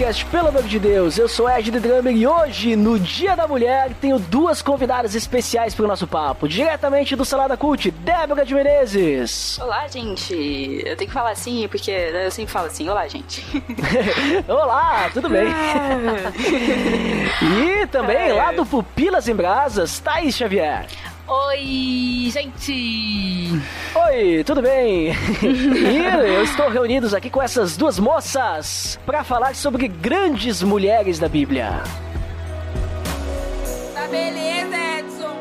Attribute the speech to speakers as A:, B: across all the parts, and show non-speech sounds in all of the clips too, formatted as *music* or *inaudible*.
A: Podcast, pelo amor de Deus. Eu sou Ed The Drummer e hoje, no Dia da Mulher, tenho duas convidadas especiais para o nosso papo. Diretamente do Salada Cult, Débora de Menezes.
B: Olá, gente. Eu tenho que falar assim, porque eu sempre falo assim. Olá, gente. *laughs*
A: Olá, tudo bem? *laughs* e também lá do Pupilas em Brasas, Thaís Xavier.
C: Oi, gente!
A: Oi, tudo bem? *laughs* e eu estou reunidos aqui com essas duas moças para falar sobre grandes mulheres da Bíblia.
C: Tá beleza, Edson!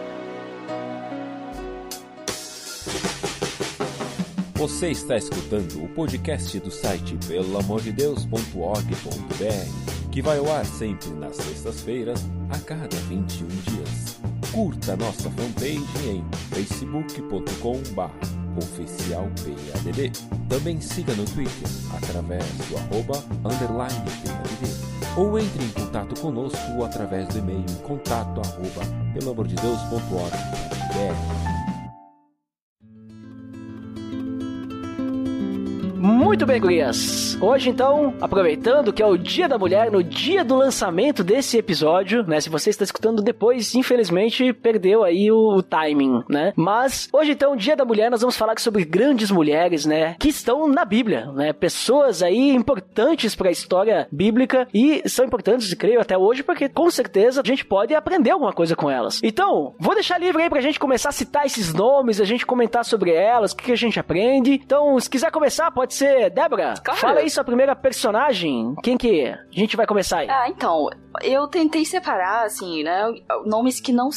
D: Você está escutando o podcast do site pelamordedeus.org.br, que vai ao ar sempre nas sextas-feiras, a cada 21 dias. Curta nossa fanpage em facebook.com.br oficialpadd. Também siga no Twitter através do arroba underline PADD. Ou entre em contato conosco através do e-mail contato arroba pelamordedeus.org.br.
A: Muito bem, gurias. Hoje, então, aproveitando que é o Dia da Mulher, no dia do lançamento desse episódio, né? Se você está escutando depois, infelizmente, perdeu aí o, o timing, né? Mas, hoje, então, Dia da Mulher, nós vamos falar sobre grandes mulheres, né? Que estão na Bíblia, né? Pessoas aí importantes para a história bíblica e são importantes, creio, até hoje, porque com certeza a gente pode aprender alguma coisa com elas. Então, vou deixar livre aí pra gente começar a citar esses nomes, a gente comentar sobre elas, o que, que a gente aprende. Então, se quiser começar, pode ser Débora.
B: Claro.
A: Fala aí sua primeira personagem. Quem que é? A gente vai começar aí.
B: Ah, então, eu tentei separar, assim, né, nomes que não,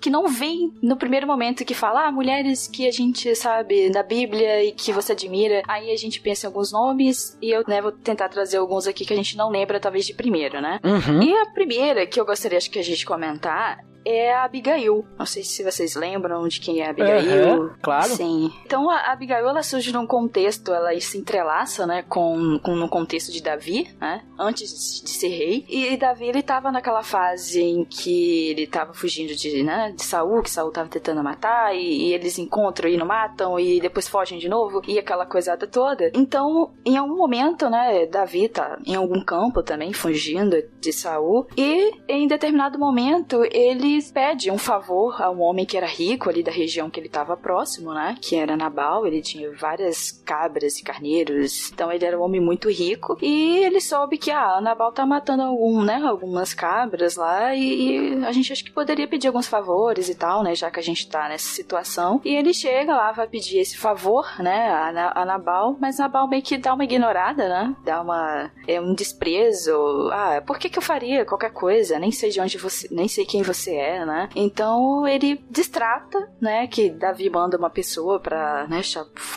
B: que não vêm no primeiro momento que fala, ah, mulheres que a gente sabe da Bíblia e que você admira. Aí a gente pensa em alguns nomes e eu, né, vou tentar trazer alguns aqui que a gente não lembra, talvez, de primeiro, né?
A: Uhum.
B: E a primeira que eu gostaria acho que a gente comentar é a Abigail. Não sei se vocês lembram de quem é a Abigail.
A: Uhum, claro.
B: Sim. Então a Abigail ela surge num contexto, ela se entrelaça, né, com, com no contexto de Davi, né, antes de ser rei. E Davi ele tava naquela fase em que ele tava fugindo de, né, de Saul, que Saul tava tentando matar e, e eles encontram e não matam e depois fogem de novo e aquela coisada toda. Então, em algum momento, né, Davi tá em algum campo também fugindo de Saul e em determinado momento ele pede um favor a um homem que era rico ali da região que ele estava próximo, né? Que era Nabal. Ele tinha várias cabras e carneiros. Então ele era um homem muito rico. E ele soube que ah, Nabal tá matando algum, né? Algumas cabras lá. E, e a gente acho que poderia pedir alguns favores e tal, né? Já que a gente tá nessa situação. E ele chega lá, vai pedir esse favor, né? A, a Nabal. Mas Nabal meio que dá uma ignorada, né? Dá uma. É um desprezo. Ah, por que que eu faria qualquer coisa? Nem sei de onde você. Nem sei quem você é, né? Então ele distrata, né? Que Davi manda uma pessoa pra, né?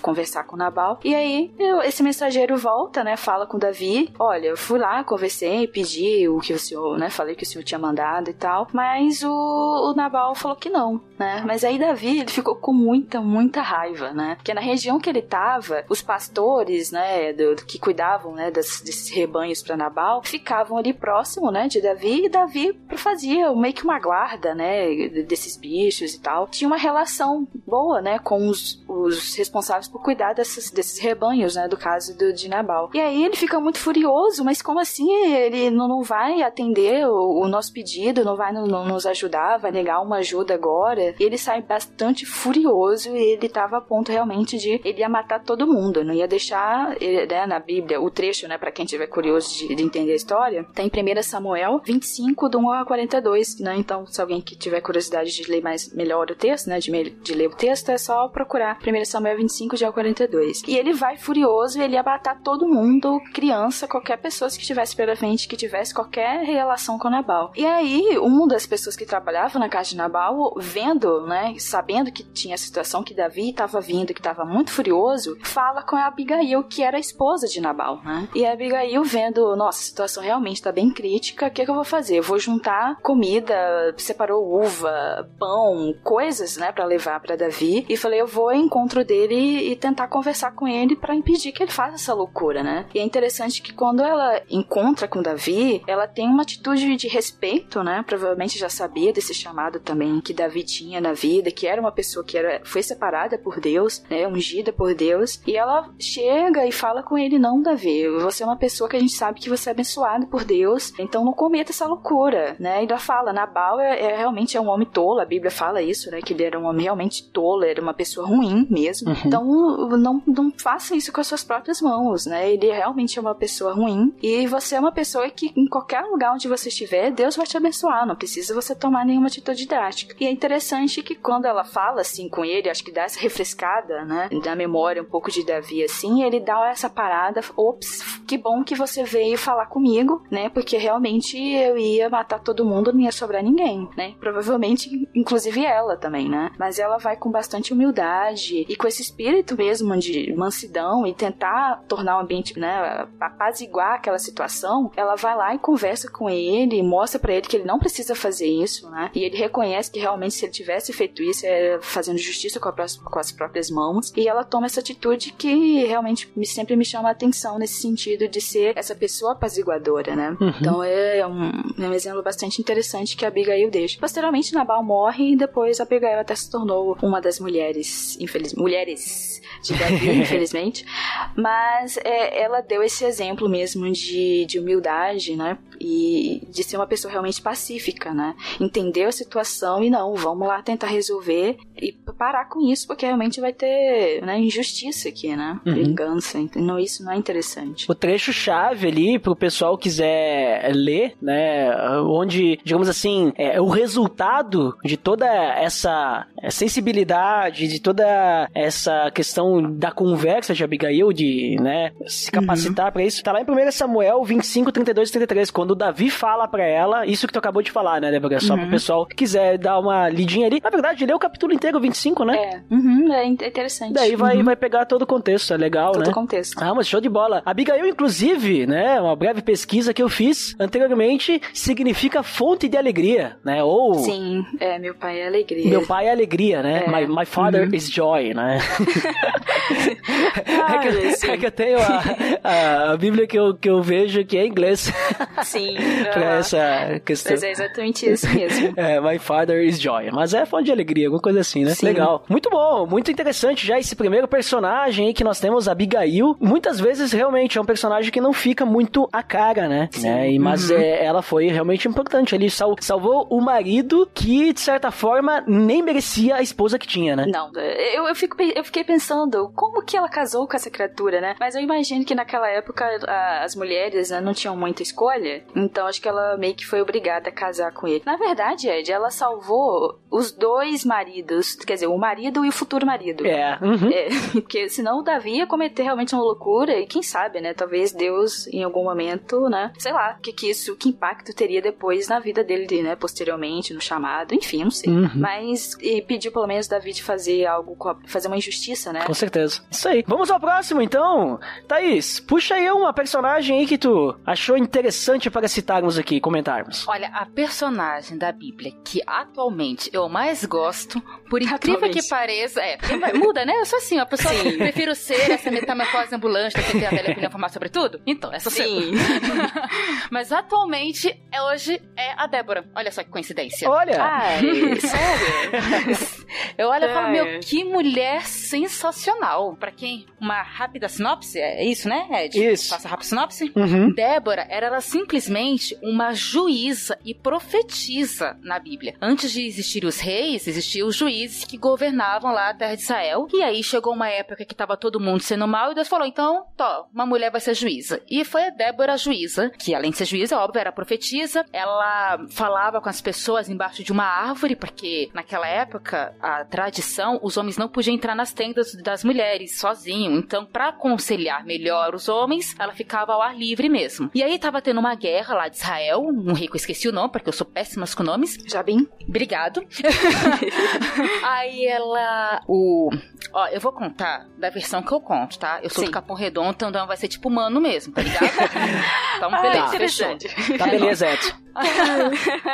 B: Conversar com Nabal. E aí eu- esse mensageiro volta, né? Fala com Davi. Olha, eu fui lá, conversei, pedi o que o senhor, né? Falei que o senhor tinha mandado e tal. Mas o, o Nabal falou que não, né? Mas aí Davi, ele ficou com muita, muita raiva, né? Porque na região que ele tava, os pastores, né? do- do que cuidavam, né? das- desses rebanhos pra Nabal, ficavam ali próximo, né? De Davi. E Davi fazia meio que uma guarda, né? Desses bichos e tal. Tinha uma relação boa, né? Com os, os responsáveis por cuidar dessas, desses rebanhos, né? Do caso do, de Nabal. E aí ele fica muito furioso, mas como assim ele não, não vai atender o, o nosso pedido, não vai não nos ajudar, vai negar uma ajuda agora? E ele sai bastante furioso e ele tava a ponto realmente de ele ia matar todo mundo, não ia deixar, né, na Bíblia, o trecho, né, para quem tiver curioso de, de entender a história, tá em 1 Samuel 25, do 1 a 42, né? Então, se alguém que tiver curiosidade de ler mais melhor o texto, né, de, me- de ler o texto, é só procurar 1 Samuel 25, de 1 a 42. E ele vai furioso, ele ia matar todo mundo, criança, qualquer pessoa que estivesse pela frente, que tivesse qualquer relação com Nabal. E aí, uma das pessoas que trabalhava na casa de Nabal, vendo, né, sabendo que tinha a situação que Davi estava vindo, que estava muito furioso, fala com a Abigail, que era a esposa de Nabal, né? E a Abigail vendo, nossa, a situação realmente está bem crítica, o que, que eu vou fazer? Eu vou juntar comida, separou uva, pão, coisas, né, para levar para Davi. E falei, eu vou ao encontro dele e tentar conversar com ele para impedir que ele faça essa loucura, né? E é interessante que quando ela encontra com Davi, ela tem uma atitude de respeito, né? Provavelmente já sabia desse chamado também que Davi tinha na vida, que era uma pessoa que era, foi separada por Deus, né? Ungida por Deus. E ela chega e fala com ele: Não, Davi, você é uma pessoa que a gente sabe que você é abençoado por Deus, então não cometa essa loucura, né? E ela fala: Nabal é, é realmente é um homem tolo, a Bíblia fala isso, né? Que ele era um homem realmente tolo, era uma pessoa ruim mesmo. Uhum. Então não, não faça isso com as suas próprias mãos, né? Ele realmente é uma pessoa ruim e você é uma pessoa que em qualquer lugar onde você estiver, Deus vai te abençoar, não precisa você tomar nenhuma atitude drástica. E é interessante que quando ela fala assim com ele, acho que dá essa refrescada, né? Da memória um pouco de Davi assim, ele dá essa parada, ops, que bom que você veio falar comigo, né? Porque realmente eu ia matar todo mundo, não ia sobrar ninguém, né? Provavelmente, inclusive ela também, né? Mas ela vai com bastante humildade e com esse espírito mesmo de mansidão e tentar tornar o ambiente, né, apaziguar aquela situação, ela vai lá e conversa com ele, mostra para ele que ele não precisa fazer isso, né? E ele reconhece que realmente se ele tivesse feito isso, é fazendo justiça com, a, com as próprias mãos. E ela toma essa atitude que realmente me, sempre me chama a atenção nesse sentido de ser essa pessoa apaziguadora, né? Uhum. Então é um, é um exemplo bastante interessante que a Abigail Posteriormente, Nabal morre e depois a Abigail até se tornou uma das mulheres, infeliz, mulheres de Davi, *laughs* infelizmente. Mas é, ela deu esse exemplo mesmo de, de humildade, né? E de ser uma pessoa realmente pacífica, né? Entendeu a situação e não, vamos lá tentar resolver e parar com isso, porque realmente vai ter né, injustiça aqui, né? Uhum. Vingança. Então isso não é interessante.
A: O trecho-chave ali pro pessoal quiser ler, né? Onde, digamos assim, é o resultado de toda essa sensibilidade, de toda essa questão da conversa de Abigail, de né, se capacitar uhum. para isso, tá lá em 1 Samuel 25, 32 e 33, quando Davi fala para ela, isso que tu acabou de falar, né, Débora? Só uhum. pro pessoal que quiser dar uma lidinha ali. Na verdade, lê o capítulo inteiro, 25, né?
B: É, uhum, é interessante.
A: Daí vai, uhum. vai pegar todo o contexto, é legal,
B: todo
A: né?
B: Todo o contexto.
A: Ah, mas show de bola. Abigail, inclusive, né, uma breve pesquisa que eu fiz anteriormente, significa fonte de alegria, né? Ou...
B: Sim, é, meu pai é alegria.
A: Meu pai é alegria, né? É. My, my father uhum. is joy, né? *laughs* *laughs* ah, é, que, é, que, eu tenho a, a, a, Bíblia que eu, que eu vejo que é em inglês.
B: Sim. *laughs*
A: pra essa questão.
B: Mas é exatamente isso mesmo. *laughs*
A: é, my father is joy. Mas é fonte de alegria, alguma coisa assim, né? Sim. Legal. Muito bom, muito interessante já esse primeiro personagem aí que nós temos, Abigail. Muitas vezes realmente é um personagem que não fica muito a cara, né? Sim. né? E, mas uhum. é, ela foi realmente importante. Ele sal, salvou o marido que, de certa forma, nem merecia a esposa que tinha, né?
B: Não, eu, eu, fico, eu fiquei pensando como que ela casou com essa criatura, né? Mas eu imagino que naquela época a, as mulheres né, não tinham muita escolha, então acho que ela meio que foi obrigada a casar com ele. Na verdade, Ed, ela salvou os dois maridos, quer dizer, o marido e o futuro marido.
A: É. Uhum.
B: é *laughs* porque senão o Davi ia cometer realmente uma loucura e quem sabe, né? Talvez Deus em algum momento, né? Sei lá, o que, que isso, que impacto teria depois na vida dele, né? Posteriormente, no chamado, enfim, não sei. Uhum. Mas e pediu pelo menos Davi de fazer algo, fazer uma injustiça, né?
A: Com certeza. Isso aí. Vamos ao próximo, então. Thaís, puxa aí uma personagem aí que tu achou interessante para citarmos aqui, comentarmos.
C: Olha, a personagem da Bíblia que atualmente eu mais gosto, por incrível que pareça, é, muda, né? Eu sou assim, a pessoa Sim. prefiro ser essa metamorfose ambulante que tem a velha opinião formar sobre tudo. Então, essa Sim. *laughs* Mas atualmente, é hoje é a Débora. Olha só que coincidência.
A: Olha!
B: Ai, *laughs* sério?
C: eu olho e falo, meu, que mulher sensacional. Pra quem? Uma rápida sinopse? É isso, né, Ed?
A: Isso.
C: Faça rápida sinopse?
A: Uhum.
C: Débora era ela simplesmente uma juíza e profetisa na Bíblia. Antes de existir os reis, existiam os juízes que governavam lá a terra de Israel. E aí chegou uma época que tava todo mundo sendo mal e Deus falou: então, tó, uma mulher vai ser juíza. E foi a Débora a juíza, que além de ser juíza, óbvio, era profetisa. Ela falava com as pessoas embaixo de uma árvore, porque naquela época, a tradição, os homens não podiam entrar nas tendas das mulheres sozinho. Então, para aconselhar melhor os homens, ela ficava ao ar livre mesmo. E aí tava tendo uma guerra lá de Israel, um eu esqueci o nome, porque eu sou péssima com nomes.
B: Jabim.
C: Obrigado. *laughs* aí ela. O. Ó, eu vou contar da versão que eu conto, tá? Eu sou Sim. do Capão Redondo, então vai ser tipo humano mesmo, tá ligado? *laughs* então,
B: beleza, ah,
A: fechou. Tá beleza, Edson.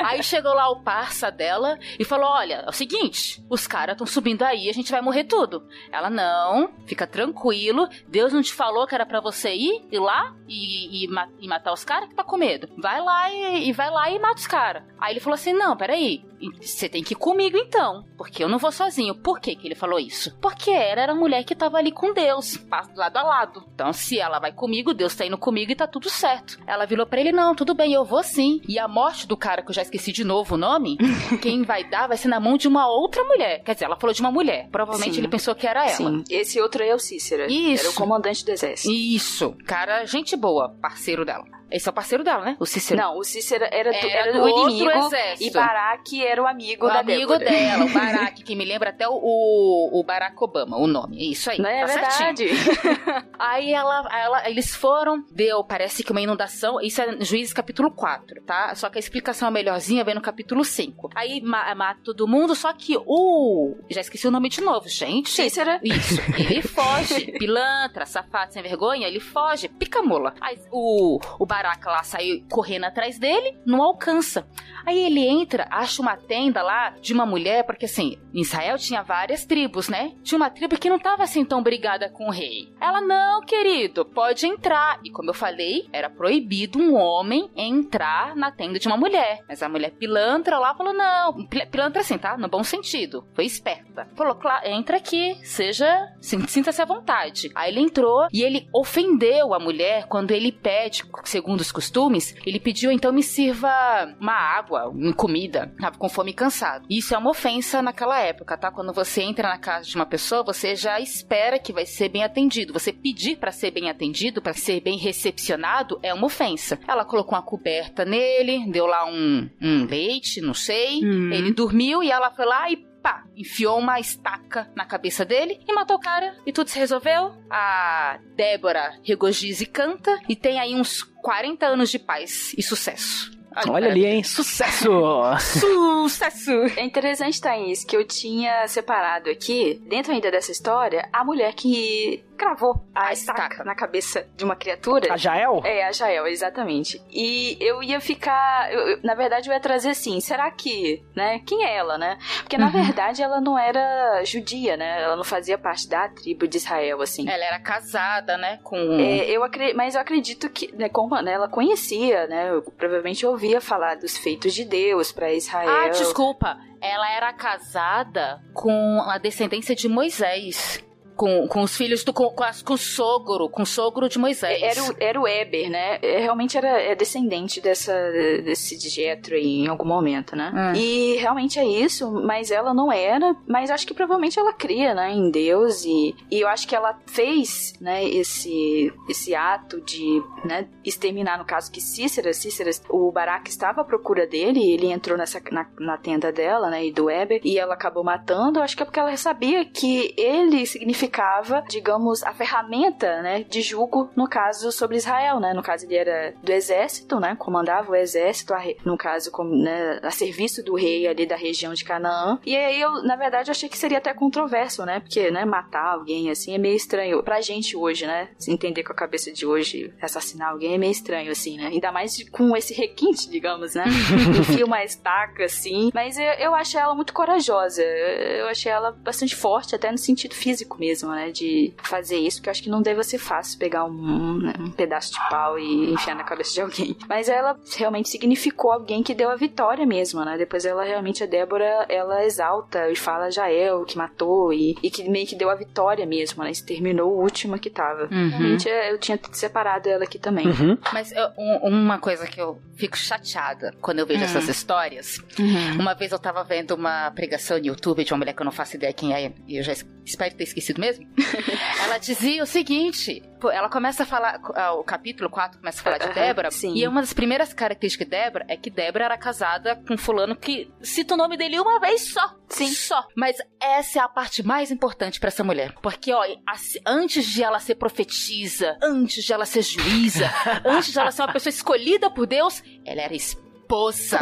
C: Aí chegou lá o parça dela e falou: Olha, é o seguinte, os caras estão subindo aí, a gente vai morrer tudo. Ela, não, fica tranquilo, Deus não te falou que era para você ir, ir lá e, e, e matar os caras que tá com medo. Vai lá e, e vai lá e mata os caras. Aí ele falou assim: Não, peraí, você tem que ir comigo então, porque eu não vou sozinho. Por que, que ele falou isso? Porque ela era a mulher que tava ali com Deus, lado a lado. Então, se ela vai comigo, Deus tá indo comigo e tá tudo certo. Ela virou pra ele: Não, tudo bem, eu vou sim. E a morte do cara, que eu já esqueci de novo o nome, *laughs* quem vai dar vai ser na mão de uma outra mulher. Quer dizer, ela falou de uma mulher. Provavelmente sim. ele pensou que era ela. Sim,
B: esse outro é o Cícera. Isso. Era o comandante do exército.
C: Isso. Cara, gente boa, parceiro dela. Esse é o parceiro dela, né? O Cícero.
B: Não, o Cícero era, do, era, era o inimigo exército. e Barack era o amigo
C: o
B: da
C: amigo
B: Débora.
C: dela, o *laughs* Barack, que me lembra até o, o, Barack Obama, o nome. Isso aí.
B: Não é
C: tá
B: verdade. *laughs*
C: aí ela, ela, eles foram, deu, parece que uma inundação. Isso é Juízes capítulo 4, tá? Só que a explicação melhorzinha vem no capítulo 5. Aí mata todo mundo, só que o. Já esqueci o nome de novo, gente.
B: Cícera.
C: Isso. Ele foge. *laughs* Pilantra, safado, sem vergonha, ele foge. Pica mula. Aí o, o Barack lá saiu correndo atrás dele, não alcança. Aí ele entra, acha uma tenda lá de uma mulher, porque assim, em Israel tinha várias tribos, né? Tinha uma tribo que não tava assim tão brigada com o rei. Ela, não, querido, pode entrar. E como eu falei, era proibido um homem entrar na tenda de uma mulher. Mas a mulher pilantra lá falou, não, pilantra assim, tá? No bom sentido. Foi esperta. Falou, entra aqui, seja, sinta-se à vontade. Aí ele entrou e ele ofendeu a mulher quando ele pede, segundo os costumes, ele pediu então me sirva uma água, uma comida. Tava com fome e cansado. Isso é uma ofensa naquela época, tá? Quando você entra na casa de uma pessoa, você já espera que vai ser bem atendido. Você pedir para ser bem atendido, para ser bem recepcionado, é uma ofensa. Ela colocou uma coberta nele, deu lá um, um leite, não sei. Hum. Ele dormiu e ela foi lá e pá, enfiou uma estaca na cabeça dele e matou o cara. E tudo se resolveu. A Débora regozija e canta e tem aí uns 40 anos de paz e sucesso.
A: Olha, Olha ali, hein? Sucesso! *laughs*
C: Sucesso!
B: É interessante, Thaís, que eu tinha separado aqui, dentro ainda dessa história, a mulher que cravou a, a estaca, estaca, na cabeça de uma criatura.
A: A Jael?
B: É, a Jael, exatamente. E eu ia ficar. Eu, eu, na verdade, eu ia trazer assim: será que, né? Quem é ela, né? Porque na uhum. verdade ela não era judia, né? Ela não fazia parte da tribo de Israel, assim.
C: Ela era casada, né? Com.
B: É, eu acredito, mas eu acredito que, né, como né, ela conhecia, né? Eu provavelmente ouvia falar dos feitos de Deus para Israel.
C: Ah, desculpa. Ela era casada com a descendência de Moisés com, com os filhos do com, com, com o sogro, com o sogro de Moisés.
B: Era o, era o Eber, né? É, realmente era é descendente dessa desse Jetro em algum momento, né? Hum. E realmente é isso, mas ela não era, mas acho que provavelmente ela cria, né, em Deus e, e eu acho que ela fez, né, esse esse ato de, né, exterminar no caso que Cícera, Cícera, o Barak estava à procura dele, e ele entrou nessa na, na tenda dela, né, e do Eber, e ela acabou matando, acho que é porque ela sabia que ele significava significava, digamos, a ferramenta, né, de julgo no caso sobre Israel, né? No caso ele era do exército, né? Comandava o exército, a, no caso como, né, a serviço do rei ali da região de Canaã. E aí eu, na verdade, achei que seria até controverso, né? Porque, né, matar alguém assim é meio estranho pra gente hoje, né? Se entender com a cabeça de hoje, assassinar alguém é meio estranho assim, né? Ainda mais com esse requinte, digamos, né? *laughs* Enfia uma estaca assim, mas eu, eu achei ela muito corajosa. Eu achei ela bastante forte até no sentido físico mesmo mesmo, né? De fazer isso, porque eu acho que não deve ser fácil pegar um, né, um pedaço de pau e enfiar na cabeça de alguém. Mas ela realmente significou alguém que deu a vitória mesmo, né? Depois ela realmente, a Débora, ela exalta e fala Jael, que matou e, e que meio que deu a vitória mesmo, né? Exterminou o último que tava. Uhum. Realmente é, eu tinha separado ela aqui também.
A: Uhum.
C: Mas eu, um, uma coisa que eu fico chateada quando eu vejo uhum. essas histórias. Uhum. Uma vez eu tava vendo uma pregação no YouTube de uma mulher que eu não faço ideia quem é, e eu já espero ter esquecido mesmo. *laughs* ela dizia o seguinte: ela começa a falar, ah, o capítulo 4 começa a falar de Débora,
B: sim.
C: e uma das primeiras características de Débora é que Débora era casada com fulano que cita o nome dele uma vez só.
B: Sim.
C: Só. Mas essa é a parte mais importante para essa mulher. Porque, ó, antes de ela ser profetisa, antes de ela ser juíza, *laughs* antes de ela ser uma pessoa escolhida por Deus, ela era espírita esposa,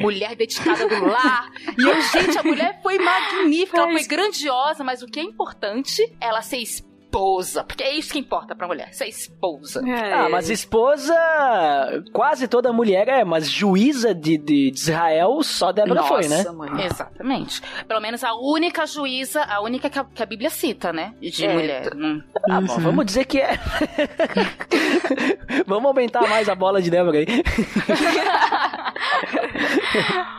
C: mulher dedicada do lar. E eu, gente, a mulher foi magnífica, ela foi grandiosa, mas o que é importante, ela ser esposa esposa. Porque é isso que importa pra mulher, ser esposa.
B: É.
A: Ah, mas esposa, quase toda mulher é, mas juíza de, de, de Israel, só Débora foi, né?
B: Nossa, mãe.
C: Exatamente. Pelo menos a única juíza, a única que a, que a Bíblia cita, né? De
B: É,
C: mulher. Hum.
A: Ah, bom, vamos dizer que é. *laughs* vamos aumentar mais a bola de Débora aí. *laughs*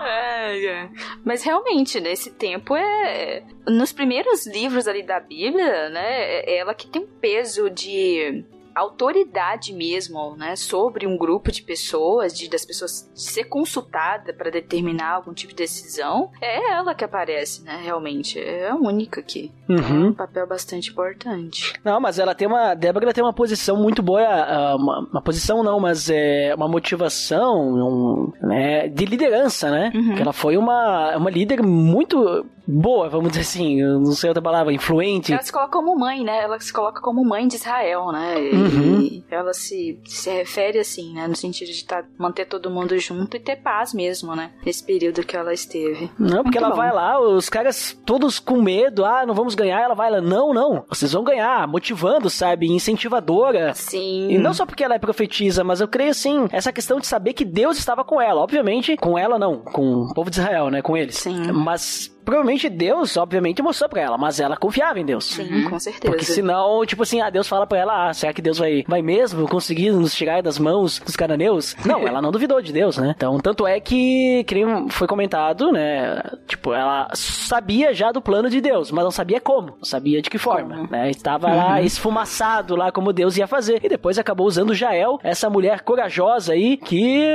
B: É, é. Mas realmente, nesse tempo é. Nos primeiros livros ali da Bíblia, né? É ela que tem um peso de autoridade mesmo, né, sobre um grupo de pessoas, de das pessoas ser consultada para determinar algum tipo de decisão, é ela que aparece, né, realmente, é a única que tem
A: Uhum.
B: um papel bastante importante.
A: Não, mas ela tem uma. Débora ela tem uma posição muito boa. ah, Uma, uma posição não, mas é uma motivação um, né, de liderança, né?
B: Uhum.
A: Ela foi uma, uma líder muito boa, vamos dizer assim, não sei outra palavra, influente.
B: Ela se coloca como mãe, né? Ela se coloca como mãe de Israel, né? E
A: Uhum.
B: ela se, se refere assim, né? No sentido de tá, manter todo mundo junto e ter paz mesmo, né? Nesse período que ela esteve.
A: Não, porque
B: Muito
A: ela
B: bom.
A: vai lá, os caras todos com medo, ah, não vamos ganhar, ela vai lá, não, não, vocês vão ganhar, motivando, sabe, incentivadora.
B: Sim.
A: E não só porque ela é profetisa, mas eu creio assim, essa questão de saber que Deus estava com ela. Obviamente, com ela não, com o povo de Israel, né? Com eles.
B: Sim.
A: Mas provavelmente Deus, obviamente, mostrou pra ela, mas ela confiava em Deus.
B: Sim, com certeza.
A: Porque senão, tipo assim, ah, Deus fala pra ela, ah, será que Deus vai, vai mesmo conseguir nos tirar das mãos dos cananeus? *laughs* Não, ela não duvidou de Deus, né? Então, tanto é que, que nem foi comentado, né? Tipo, ela sabia já do plano de Deus, mas não sabia como, não sabia de que forma,
B: Como.
A: né? Estava lá esfumaçado lá como Deus ia fazer. E depois acabou usando Jael, essa mulher corajosa aí, que,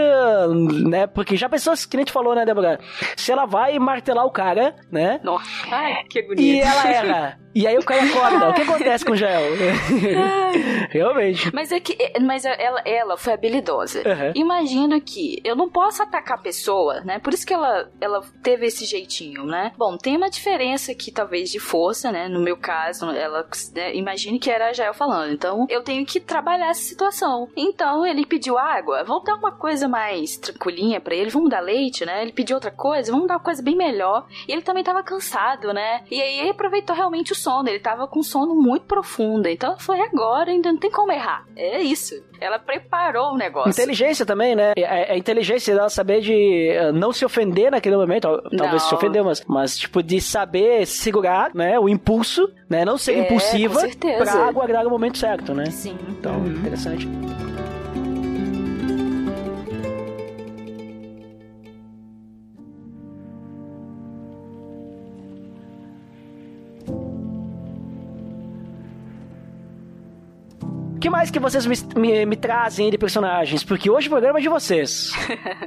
A: né? Porque já pensou, que nem a gente falou, né, Débora? Se ela vai martelar o cara, né?
B: Nossa, ai, que bonito.
A: E ela erra. *laughs* E aí o cara acorda. O que acontece com o Jael? Realmente.
B: Mas é que mas ela, ela foi habilidosa.
A: Uhum.
B: Imagino que eu não posso atacar a pessoa, né? Por isso que ela, ela teve esse jeitinho, né? Bom, tem uma diferença aqui, talvez, de força, né? No meu caso, ela né? imagine que era a Jael falando. Então, eu tenho que trabalhar essa situação. Então, ele pediu água. Vamos dar uma coisa mais tranquilinha pra ele. Vamos dar leite, né? Ele pediu outra coisa. Vamos dar uma coisa bem melhor. E ele também tava cansado, né? E aí ele aproveitou realmente o sono. Ele tava com sono muito profundo. Então, foi agora, ainda não tem como errar. É isso. Ela preparou o negócio.
A: Inteligência também, né? É, é inteligência dela saber de eh, não se ofender naquele momento. Tal- Talvez
B: Não.
A: se ofendeu, mas, mas tipo, de saber segurar, né? O impulso, né? Não ser
B: É,
A: impulsiva pra aguardar o momento certo, né?
B: Sim.
A: Então, interessante. O que mais que vocês me, me, me trazem de personagens? Porque hoje o programa é de vocês.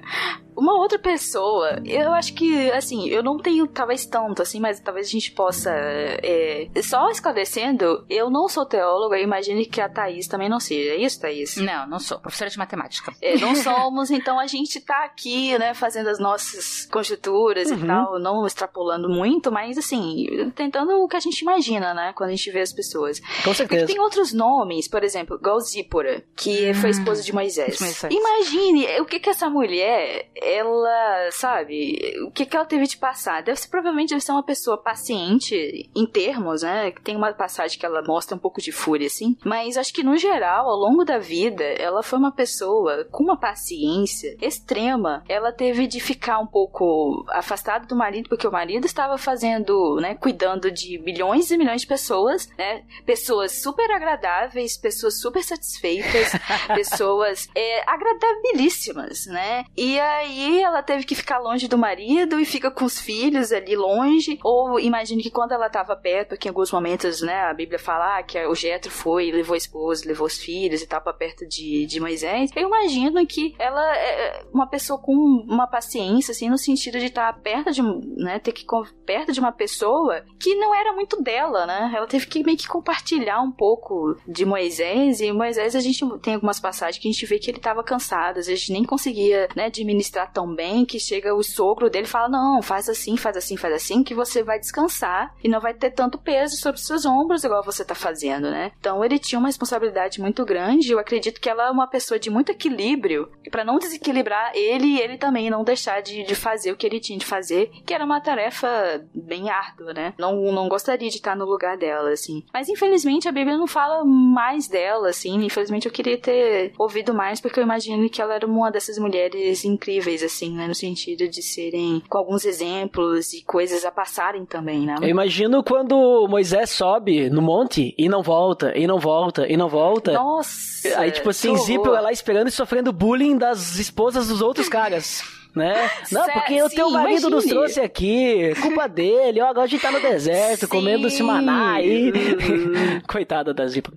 A: *laughs*
B: Uma outra pessoa, eu acho que, assim, eu não tenho talvez tanto, assim, mas talvez a gente possa. é, só esclarecendo, eu não sou teóloga, eu imagino que a Thaís também não seja. É isso, Thaís?
C: Não, não sou. Professora de matemática.
B: É, não somos, então a gente tá aqui, né, fazendo as nossas conjecturas
A: Uhum.
B: e tal, não extrapolando muito, mas assim, tentando o que a gente imagina, né, quando a gente vê as pessoas.
A: Com
B: Porque
A: certeza.
B: tem outros nomes, por exemplo, igual Zípora, que foi esposa de Moisés.
C: de Moisés.
B: Imagine o que que essa mulher, ela, sabe, o que que ela teve de passar. Deve ser, provavelmente deve ser uma pessoa paciente em termos, né? que Tem uma passagem que ela mostra um pouco de fúria, assim. Mas acho que no geral, ao longo da vida, ela foi uma pessoa com uma paciência extrema. Ela teve de ficar um pouco afastada do marido, porque o marido estava fazendo, né, cuidando de milhões e milhões de pessoas, né? Pessoas super agradáveis, pessoas super satisfeitas, *laughs* pessoas é, agradabilíssimas, né? E aí ela teve que ficar longe do marido e fica com os filhos ali longe. Ou imagine que quando ela estava perto, porque em alguns momentos, né, a Bíblia fala ah, que o Jetro foi levou a esposa, levou os filhos e tal pra perto de, de Moisés. Eu imagino que ela é uma pessoa com uma paciência, assim, no sentido de estar perto de, né, ter que perto de uma pessoa que não era muito dela, né? Ela teve que meio que compartilhar um pouco de Moisés e Moisés a gente tem algumas passagens que a gente vê que ele estava cansado, às vezes nem conseguia, né, administrar tão bem que chega o sogro dele e fala: Não, faz assim, faz assim, faz assim, que você vai descansar e não vai ter tanto peso sobre seus ombros igual você tá fazendo, né? Então ele tinha uma responsabilidade muito grande. Eu acredito que ela é uma pessoa de muito equilíbrio para não desequilibrar ele e ele também não deixar de, de fazer o que ele tinha de fazer, que era uma tarefa bem árdua, né? Não, não gostaria de estar no lugar dela, assim. Mas infelizmente a Bíblia não fala mais dela, assim. Infelizmente eu queria ter ouvido mais, porque eu imagino que ela era uma dessas mulheres incríveis, assim, né? No sentido de serem com alguns exemplos e coisas a passarem também, né?
A: Eu imagino quando Moisés sobe no monte e não volta, e não volta, e não volta.
B: Nossa!
A: Aí, tipo assim, Zipo
B: horror.
A: lá esperando e sofrendo bullying das esposas dos outros caras. Né? *laughs* Não, porque o teu marido nos
B: imagine.
A: trouxe aqui, culpa dele, ó, agora a gente tá no *laughs* deserto,
B: Sim.
A: comendo esse maná aí.
B: Uhum. *laughs*
A: Coitada da Zipa.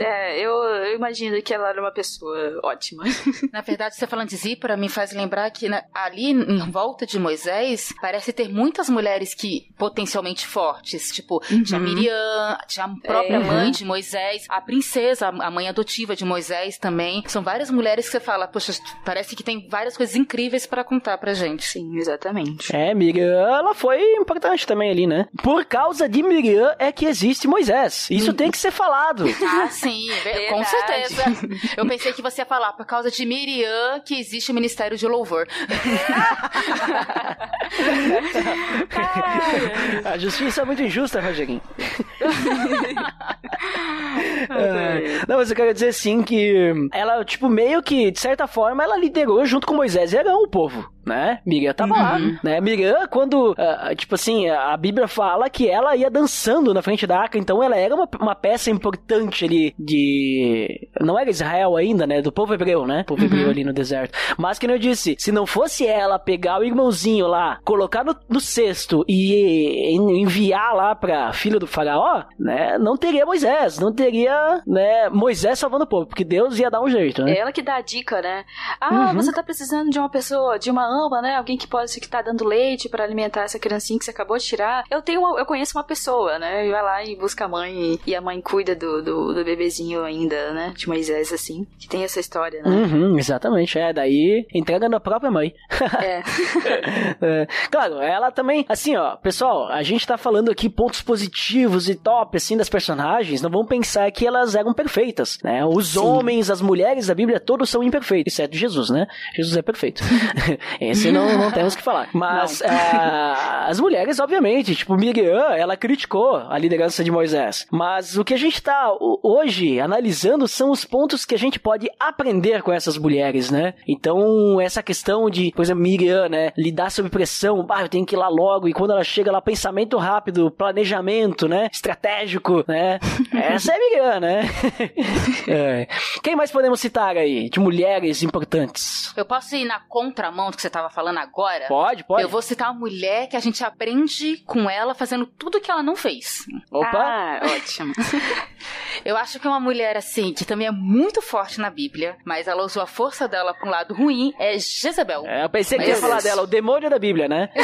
B: É, eu, eu imagino que ela era uma pessoa ótima.
C: Na verdade, você falando de Zípora me faz lembrar que né, ali em volta de Moisés parece ter muitas mulheres que potencialmente fortes, tipo tinha Miriam, tinha a própria
B: É.
C: mãe de Moisés, a princesa, a mãe adotiva de Moisés também. São várias mulheres que você fala, poxa, parece que tem várias coisas incríveis para contar pra gente.
B: Sim, exatamente.
A: É, Miriam, ela foi importante também ali, né? Por causa de Miriam é que existe Moisés. Isso tem que ser falado. *laughs*
C: Ah, sim, com
B: Verdade.
C: certeza. *laughs* Eu pensei que você ia falar por causa de Miriam que existe o Ministério de Louvor. *laughs*
A: A justiça é muito injusta, Rogerinho. É. Não, mas eu quero dizer assim que ela, tipo, meio que, de certa forma, ela liderou junto com Moisés e Arão o povo, né? Miriam tava lá, né? Miriam, quando, ah, tipo assim, a Bíblia fala que ela ia dançando na frente da arca, então ela era uma, uma peça importante ali de... Não era Israel ainda, né? Do povo hebreu, né? Povo hebreu ali no deserto. Mas, que eu disse, se não fosse ela pegar o irmãozinho lá, colocar no, no cesto e enviar lá pra filha do faraó, né? Não teria Moisés, não teria, né? Moisés salvando o povo, porque Deus ia dar um jeito, né?
B: É ela que dá a dica, né? Ah,
A: Uhum.
B: você tá precisando de uma pessoa, de uma ama, né? Alguém que pode que tá dando leite pra alimentar essa criancinha que você acabou de tirar. Eu tenho, uma- eu conheço uma pessoa, né? E vai lá e busca a mãe e, a mãe cuida do, do, do bebezinho ainda, né? De Moisés, assim. Que tem essa história, né?
A: Uhum, exatamente, é, daí entrega na própria mãe. *laughs*
B: É.
A: É, claro, ela também, assim, ó, pessoal, a gente tá falando aqui pontos positivos e top, assim, das personagens, não vamos pensar que elas eram perfeitas, né? Os homens, as mulheres da Bíblia, todos são imperfeitos, exceto Jesus, né? Jesus é perfeito. *laughs* *laughs* Esse não, não temos que falar. Mas ah, as mulheres, obviamente, tipo, Miriam, ela criticou a liderança de Moisés. Mas o que a gente tá o- hoje analisando são os pontos que a gente pode aprender com essas mulheres, né? Então, essa questão de, por exemplo, Miriam, né? Lidar sob pressão, bah, eu tenho que ir lá logo, e quando ela chega lá, pensamento rápido, planejamento, né? Estratégico, né? *laughs* Essa é Miriam, né? *laughs* É. Quem mais podemos citar aí, de mulheres importantes?
C: Eu posso ir na contramão do que você tava falando agora?
A: Pode, pode.
C: Eu vou citar uma mulher que a gente aprende com ela fazendo tudo que ela não fez.
A: Opa!
B: Ah, ótimo. *laughs*
C: Eu acho que é uma mulher, assim, que também é muito forte na Bíblia, mas ela usou a força dela pra um lado ruim, é Jezebel.
A: É, eu pensei que ia falar dela, o demônio da Bíblia, né? *laughs*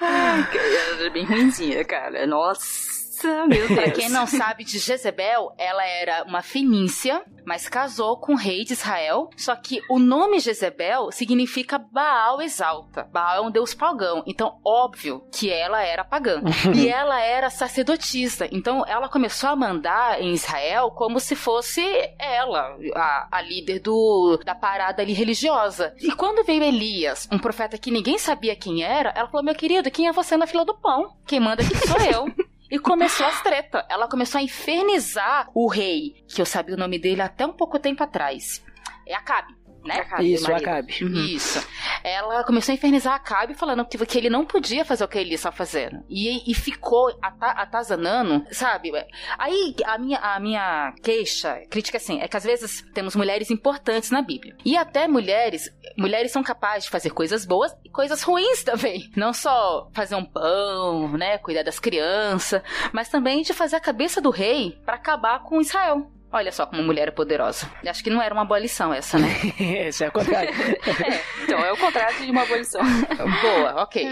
A: *laughs*
B: Ela é bem ruimzinha, cara. Nossa, meu Deus.
C: Pra quem não sabe de Jezebel, ela era uma fenícia, mas casou com o rei de Israel. Só que o nome Jezebel significa Baal exalta. Baal é um deus pagão. Então, óbvio que ela era pagã. *laughs* e ela era sacerdotisa. Então, ela começou a mandar em Israel como se fosse ela, a, a líder do, da parada ali religiosa. E quando veio Elias, um profeta que ninguém sabia quem era, ela falou: Meu querido, quem é você na fila do pão? Quem manda aqui sou eu. *laughs* E começou as treta. Ela começou a infernizar o rei, que eu sabia o nome dele até um pouco tempo atrás. É Acabe, né?
B: Acabe,
A: Isso. Acabe.
B: Uhum.
C: Isso. Ela começou a infernizar Acabe, falando que, que ele não podia fazer o que ele estava fazendo. E, e ficou ata- atazanando, sabe? Aí a minha, a minha queixa, crítica assim, é que às vezes temos mulheres importantes na Bíblia. E até mulheres, mulheres são capazes de fazer coisas boas e coisas ruins também. Não só fazer um pão, né? Cuidar das crianças, mas também de fazer a cabeça do rei para acabar com Israel. Olha só como mulher é poderosa. Acho que não era uma boa lição essa, né? *laughs*
A: Esse é o contrário. *laughs*
B: É, então é o contrário de uma abolição. *laughs*
C: Boa, ok.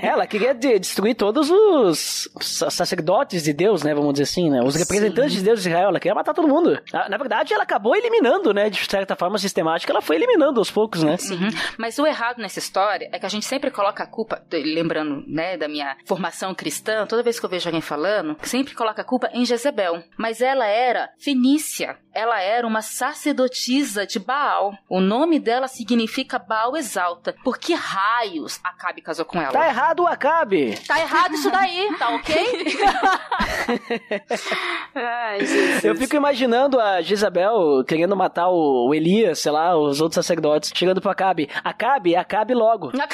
A: Ela queria de- destruir todos os sa- sacerdotes de Deus, né? Vamos dizer assim, né? Os representantes de Deus de Israel. Ela queria matar todo mundo. Na, na verdade, ela acabou eliminando, né? De certa forma sistemática, ela foi eliminando aos poucos, né?
C: Uhum. Mas o errado nessa história é que a gente sempre coloca a culpa, lembrando, né, da minha formação cristã, toda vez que eu vejo alguém falando, sempre coloca a culpa em Jezebel. Mas ela era fenícia. Ela era uma sacerdotisa de Baal. O nome dela significa Baal exalta. Por que raios Acabe casou com ela?
A: Tá errado o Acabe!
C: Tá errado isso daí, tá ok? *laughs*
B: Ai.
A: Eu fico imaginando a Jezabel querendo matar o o Elias, sei lá, os outros sacerdotes, chegando pro Acabe. Acabe, Acabe logo. *laughs*
C: Meu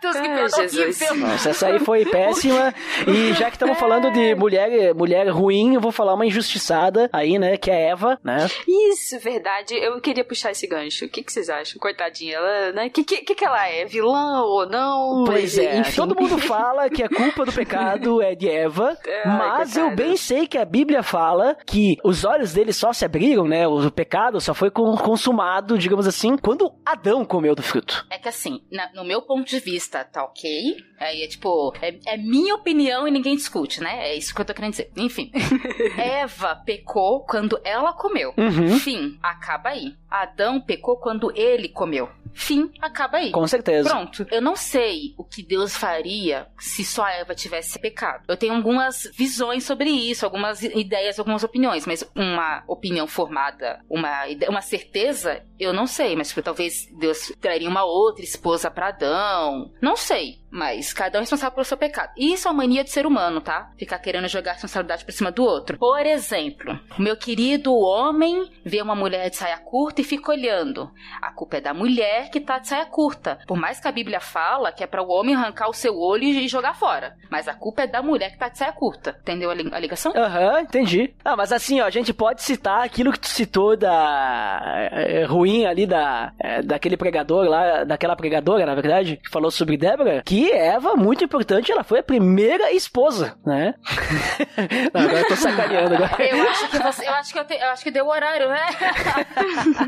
C: Deus, que
B: Ai,
C: piada
B: Jesus.
C: horrível.
A: Nossa, essa aí foi péssima. E já que estamos falando de *laughs* mulher, mulher ruim, eu vou falar uma injustiçada aí, né? Que é Eva, né?
B: Isso, verdade. Eu queria puxar esse gancho. O que, que vocês acham? Coitadinha, ela, né? O que, que, que ela é? Vilã ou não?
A: Pois é,
B: Enfim.
A: todo mundo *laughs* fala que a culpa do pecado é de Eva, *laughs*
B: Ai,
A: mas eu bem sei que a Bíblia fala que os olhos dele só se abriram, né? O pecado só foi con- consumado, digamos assim, quando Adão comeu do fruto.
C: É que assim, na- no meu ponto de vista, tá ok. Aí é tipo, é, é minha opinião e ninguém discute, né? É isso que eu tô querendo dizer. Enfim. *laughs* Eva pecou quando ela comeu.
A: Uhum.
C: Fim, acaba aí. Adão pecou quando ele comeu. Fim, acaba aí.
A: Com certeza.
C: Pronto. Eu não sei o que Deus faria se só Eva tivesse pecado. Eu tenho algumas visões sobre isso, algumas ideias, algumas opiniões, mas uma opinião formada, uma, uma certeza, eu não sei. Mas tipo, talvez Deus traria uma outra esposa pra Adão. Não sei. Mas cada um é responsável pelo seu pecado. Isso é uma mania de ser humano, tá? Ficar querendo jogar responsabilidade por cima do outro. Por exemplo, meu querido homem vê uma mulher de saia curta e fica olhando. A culpa é da mulher que tá de saia curta. Por mais que a Bíblia fala que é para o homem arrancar o seu olho e jogar fora. Mas a culpa é da mulher que tá de saia curta. Entendeu a li- a ligação?
A: Aham, entendi. Ah, mas assim, ó, a gente pode citar aquilo que tu citou da é, ruim ali da é, daquele pregador lá, daquela pregadora, na verdade, que falou sobre Débora, que Eva, muito importante, ela foi a primeira esposa, né? *laughs* Não, agora eu tô sacaneando agora.
C: Eu acho que você, eu acho que eu, te- eu acho que deu horário, né? *laughs*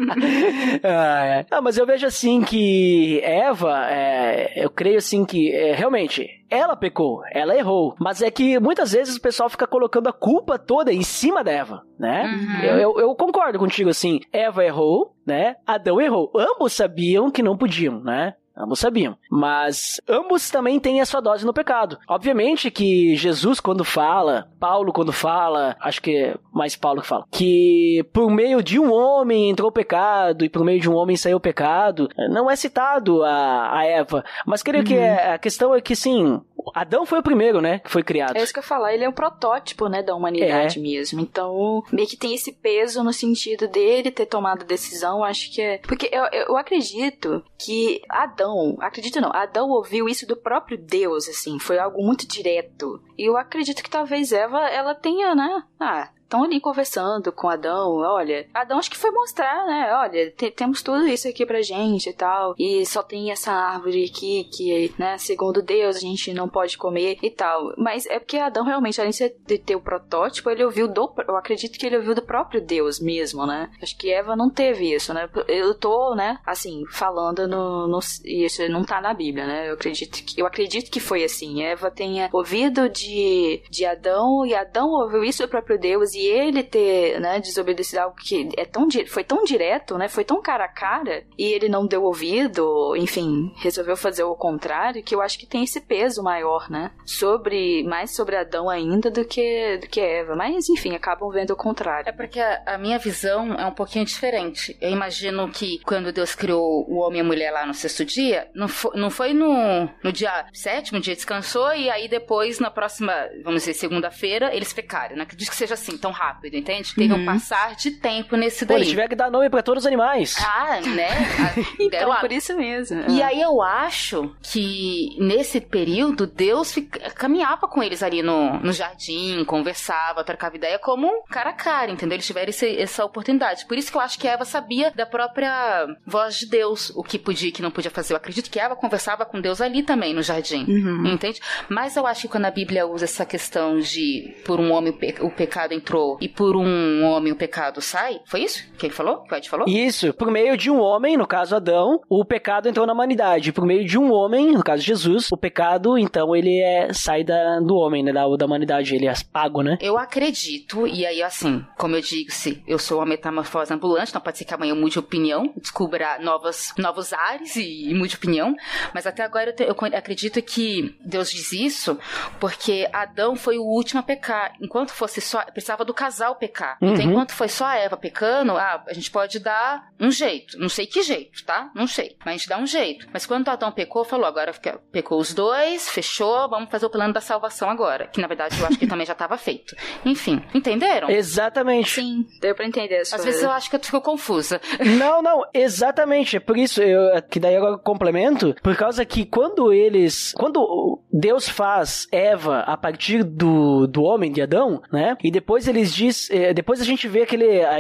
A: ah, é. Ah, mas eu vejo assim que Eva, é, eu creio assim que é, realmente ela pecou, ela errou, mas é que muitas vezes o pessoal fica colocando a culpa toda em cima da Eva, né?
C: Uhum.
A: Eu, eu- eu concordo contigo assim, Eva errou, né? Adão errou, ambos sabiam que não podiam, né? Ambos sabiam. Mas ambos também têm a sua dose no pecado. Obviamente que Jesus, quando fala, Paulo, quando fala, acho que é mais Paulo que fala, que por meio de um homem entrou o pecado e por meio de um homem saiu o pecado, não é citado a, a Eva. Mas creio que é- a questão é que, sim, Adão foi o primeiro, né, que foi criado.
B: É isso que eu ia falar, ele é um protótipo, né, da humanidade mesmo. Então, meio que tem esse peso no sentido dele ter tomado a decisão, acho que é. Porque eu, eu acredito que Adão, acredito não, Adão ouviu isso do próprio Deus, assim, foi algo muito direto. E eu acredito que talvez Eva, ela tenha, né, ah. Estão ali conversando com Adão, olha. Adão acho que foi mostrar, né? Olha, te- temos tudo isso aqui pra gente e tal. E só tem essa árvore aqui que, né, segundo Deus, a gente não pode comer e tal. Mas é porque Adão realmente, além de ter o protótipo, ele ouviu do. Eu acredito que ele ouviu do próprio Deus mesmo, né? Acho que Eva não teve isso, né? Eu tô, né, assim, falando no. no isso não tá na Bíblia, né? Eu acredito que, eu acredito que foi assim. Eva tenha ouvido de, de Adão e Adão ouviu isso do próprio Deus e ele ter, né, desobedecido algo que é tão, foi tão direto, né? Foi tão cara a cara e ele não deu ouvido, enfim, resolveu fazer o contrário, que eu acho que tem esse peso maior, né? Sobre, mais sobre Adão ainda do que, do que Eva. Mas, enfim, acabam vendo o contrário.
C: É porque a, a minha visão é um pouquinho diferente. Eu imagino que quando Deus criou o homem e a mulher lá no sexto dia, não foi, não foi no, no dia sétimo, dia descansou, e aí depois, na próxima, vamos dizer, segunda-feira, eles pecaram. Não acredito que seja assim, tão rápido, entende? Teve um passar de tempo nesse
A: Pô,
C: daí.
A: eles tiveram que dar nome pra todos os animais.
C: Ah, né? Ah, *laughs*
B: Então,
C: a-
B: por isso mesmo.
C: E aí eu acho que nesse período Deus fica- caminhava com eles ali no, no jardim, conversava, trocava ideia como um cara a cara, entendeu? Eles tiveram esse- essa oportunidade. Por isso que eu acho que Eva sabia da própria voz de Deus, o que podia e que não podia fazer. Eu acredito que Eva conversava com Deus ali também no jardim,
B: Uhum.
C: entende? Mas eu acho que quando a Bíblia usa essa questão de por um homem o pecado entrou e por um homem o pecado sai. Foi isso que ele falou? Que o Ed falou?
A: Isso. Por meio de um homem, no caso Adão, o pecado entrou na humanidade. Por meio de um homem, no caso Jesus, o pecado, então, ele é, sai da, do homem, né? Da, da humanidade. Ele é pago, né?
C: Eu acredito, e aí, assim, como eu digo, se eu sou uma metamorfose ambulante, então pode ser que amanhã eu mude de opinião, descubra novas, novos ares e, e mude de opinião. Mas até agora eu, te, eu acredito que Deus diz isso porque Adão foi o último a pecar. Enquanto fosse só. Precisava do casal pecar. Então, uhum. Então, enquanto foi só a Eva pecando, ah, a gente pode dar um jeito. Não sei que jeito, tá? Não sei. Mas a gente dá um jeito. Mas quando Adão pecou, falou: agora pecou os dois, fechou, vamos fazer o plano da salvação agora. Que na verdade eu acho que também já estava feito. *laughs* Enfim, entenderam?
A: Exatamente.
B: Sim, deu pra entender.
C: Às vezes eu acho que eu fico confusa.
A: Não, não, exatamente. É por isso eu, que daí agora eu complemento, por causa que quando eles. Quando Deus faz Eva a partir do, do homem de Adão, né? E depois eles diz, eh, depois a gente vê aquele a,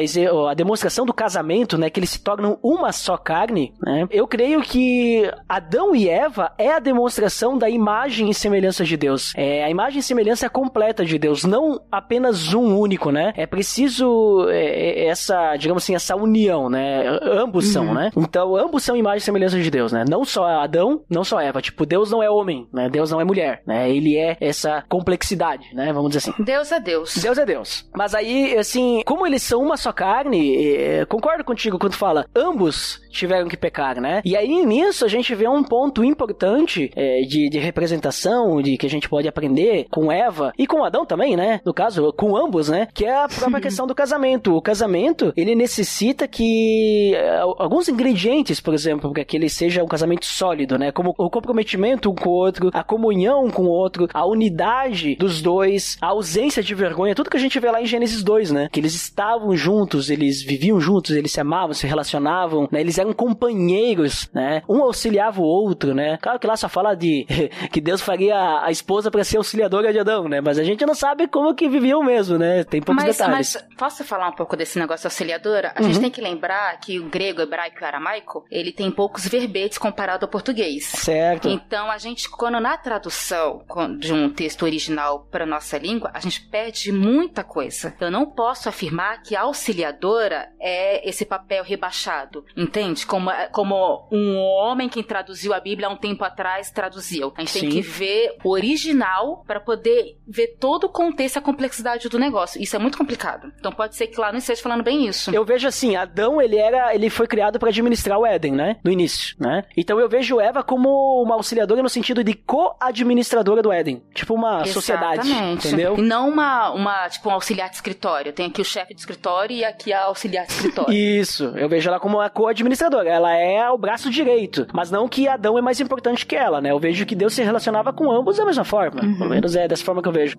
A: a demonstração do casamento, né? Que eles se tornam uma só carne, né? Eu creio que Adão e Eva é a demonstração da imagem e semelhança de Deus. É a imagem e semelhança completa de Deus, não apenas um único, né? É preciso é, essa, digamos assim, essa união, né? Ambos uhum. são, né? Então ambos são imagem e semelhança de Deus, né? Não só Adão, não só Eva. Tipo, Deus não é homem, né? Deus não é mulher, né? Ele é essa complexidade, né? Vamos dizer assim.
C: Deus é Deus.
A: Deus é Deus. Mas aí, assim, como eles são uma só carne, é, concordo contigo quando fala, ambos tiveram que pecar, né? E aí nisso a gente vê um ponto importante é, de, de representação, de que a gente pode aprender com Eva e com Adão também, né? No caso, com ambos, né? Que é a própria questão do casamento. O casamento, ele necessita que é, alguns ingredientes, por exemplo, para que ele seja um casamento sólido, né? Como o comprometimento um com o outro, a comunhão com o outro, a unidade dos dois, a ausência de vergonha, tudo que a gente vê lá em Gênesis 2, né? Que eles estavam juntos, eles viviam juntos, eles se amavam, se relacionavam, né? Eles eram companheiros, né? Um auxiliava o outro, né? Claro que lá só fala de *laughs* que Deus faria a esposa para ser auxiliadora de Adão, né? Mas a gente não sabe como que viviam mesmo, né? Tem poucos
C: mas,
A: detalhes.
C: Mas posso falar um pouco desse negócio auxiliadora? A uhum. gente tem que lembrar que o grego, hebraico e aramaico, ele tem poucos verbetes comparado ao português.
A: Certo.
C: Então a gente, quando na tradução de um texto original para nossa língua, a gente perde muita coisa. Eu não posso afirmar que auxiliadora é esse papel rebaixado, entende? como, como um homem que traduziu a Bíblia há um tempo atrás traduziu. A gente Sim. tem que ver o original para poder ver todo o contexto e a complexidade do negócio. Isso é muito complicado. Então pode ser que lá não esteja falando bem isso.
A: Eu vejo assim, Adão, ele era, ele foi criado para administrar o Éden, né? No início, né? Então eu vejo Eva como uma auxiliadora no sentido de co-administradora do Éden. Tipo uma Exatamente. sociedade, entendeu?
C: E não uma, uma, tipo um auxiliar de escritório. Tem aqui o chefe de escritório e aqui a auxiliar de escritório. *laughs*
A: Isso. Eu vejo ela como uma co-administradora ela é o braço direito, mas não que Adão é mais importante que ela, né? Eu vejo que Deus se relacionava com ambos da mesma forma. Uhum. Pelo menos é dessa forma que eu vejo.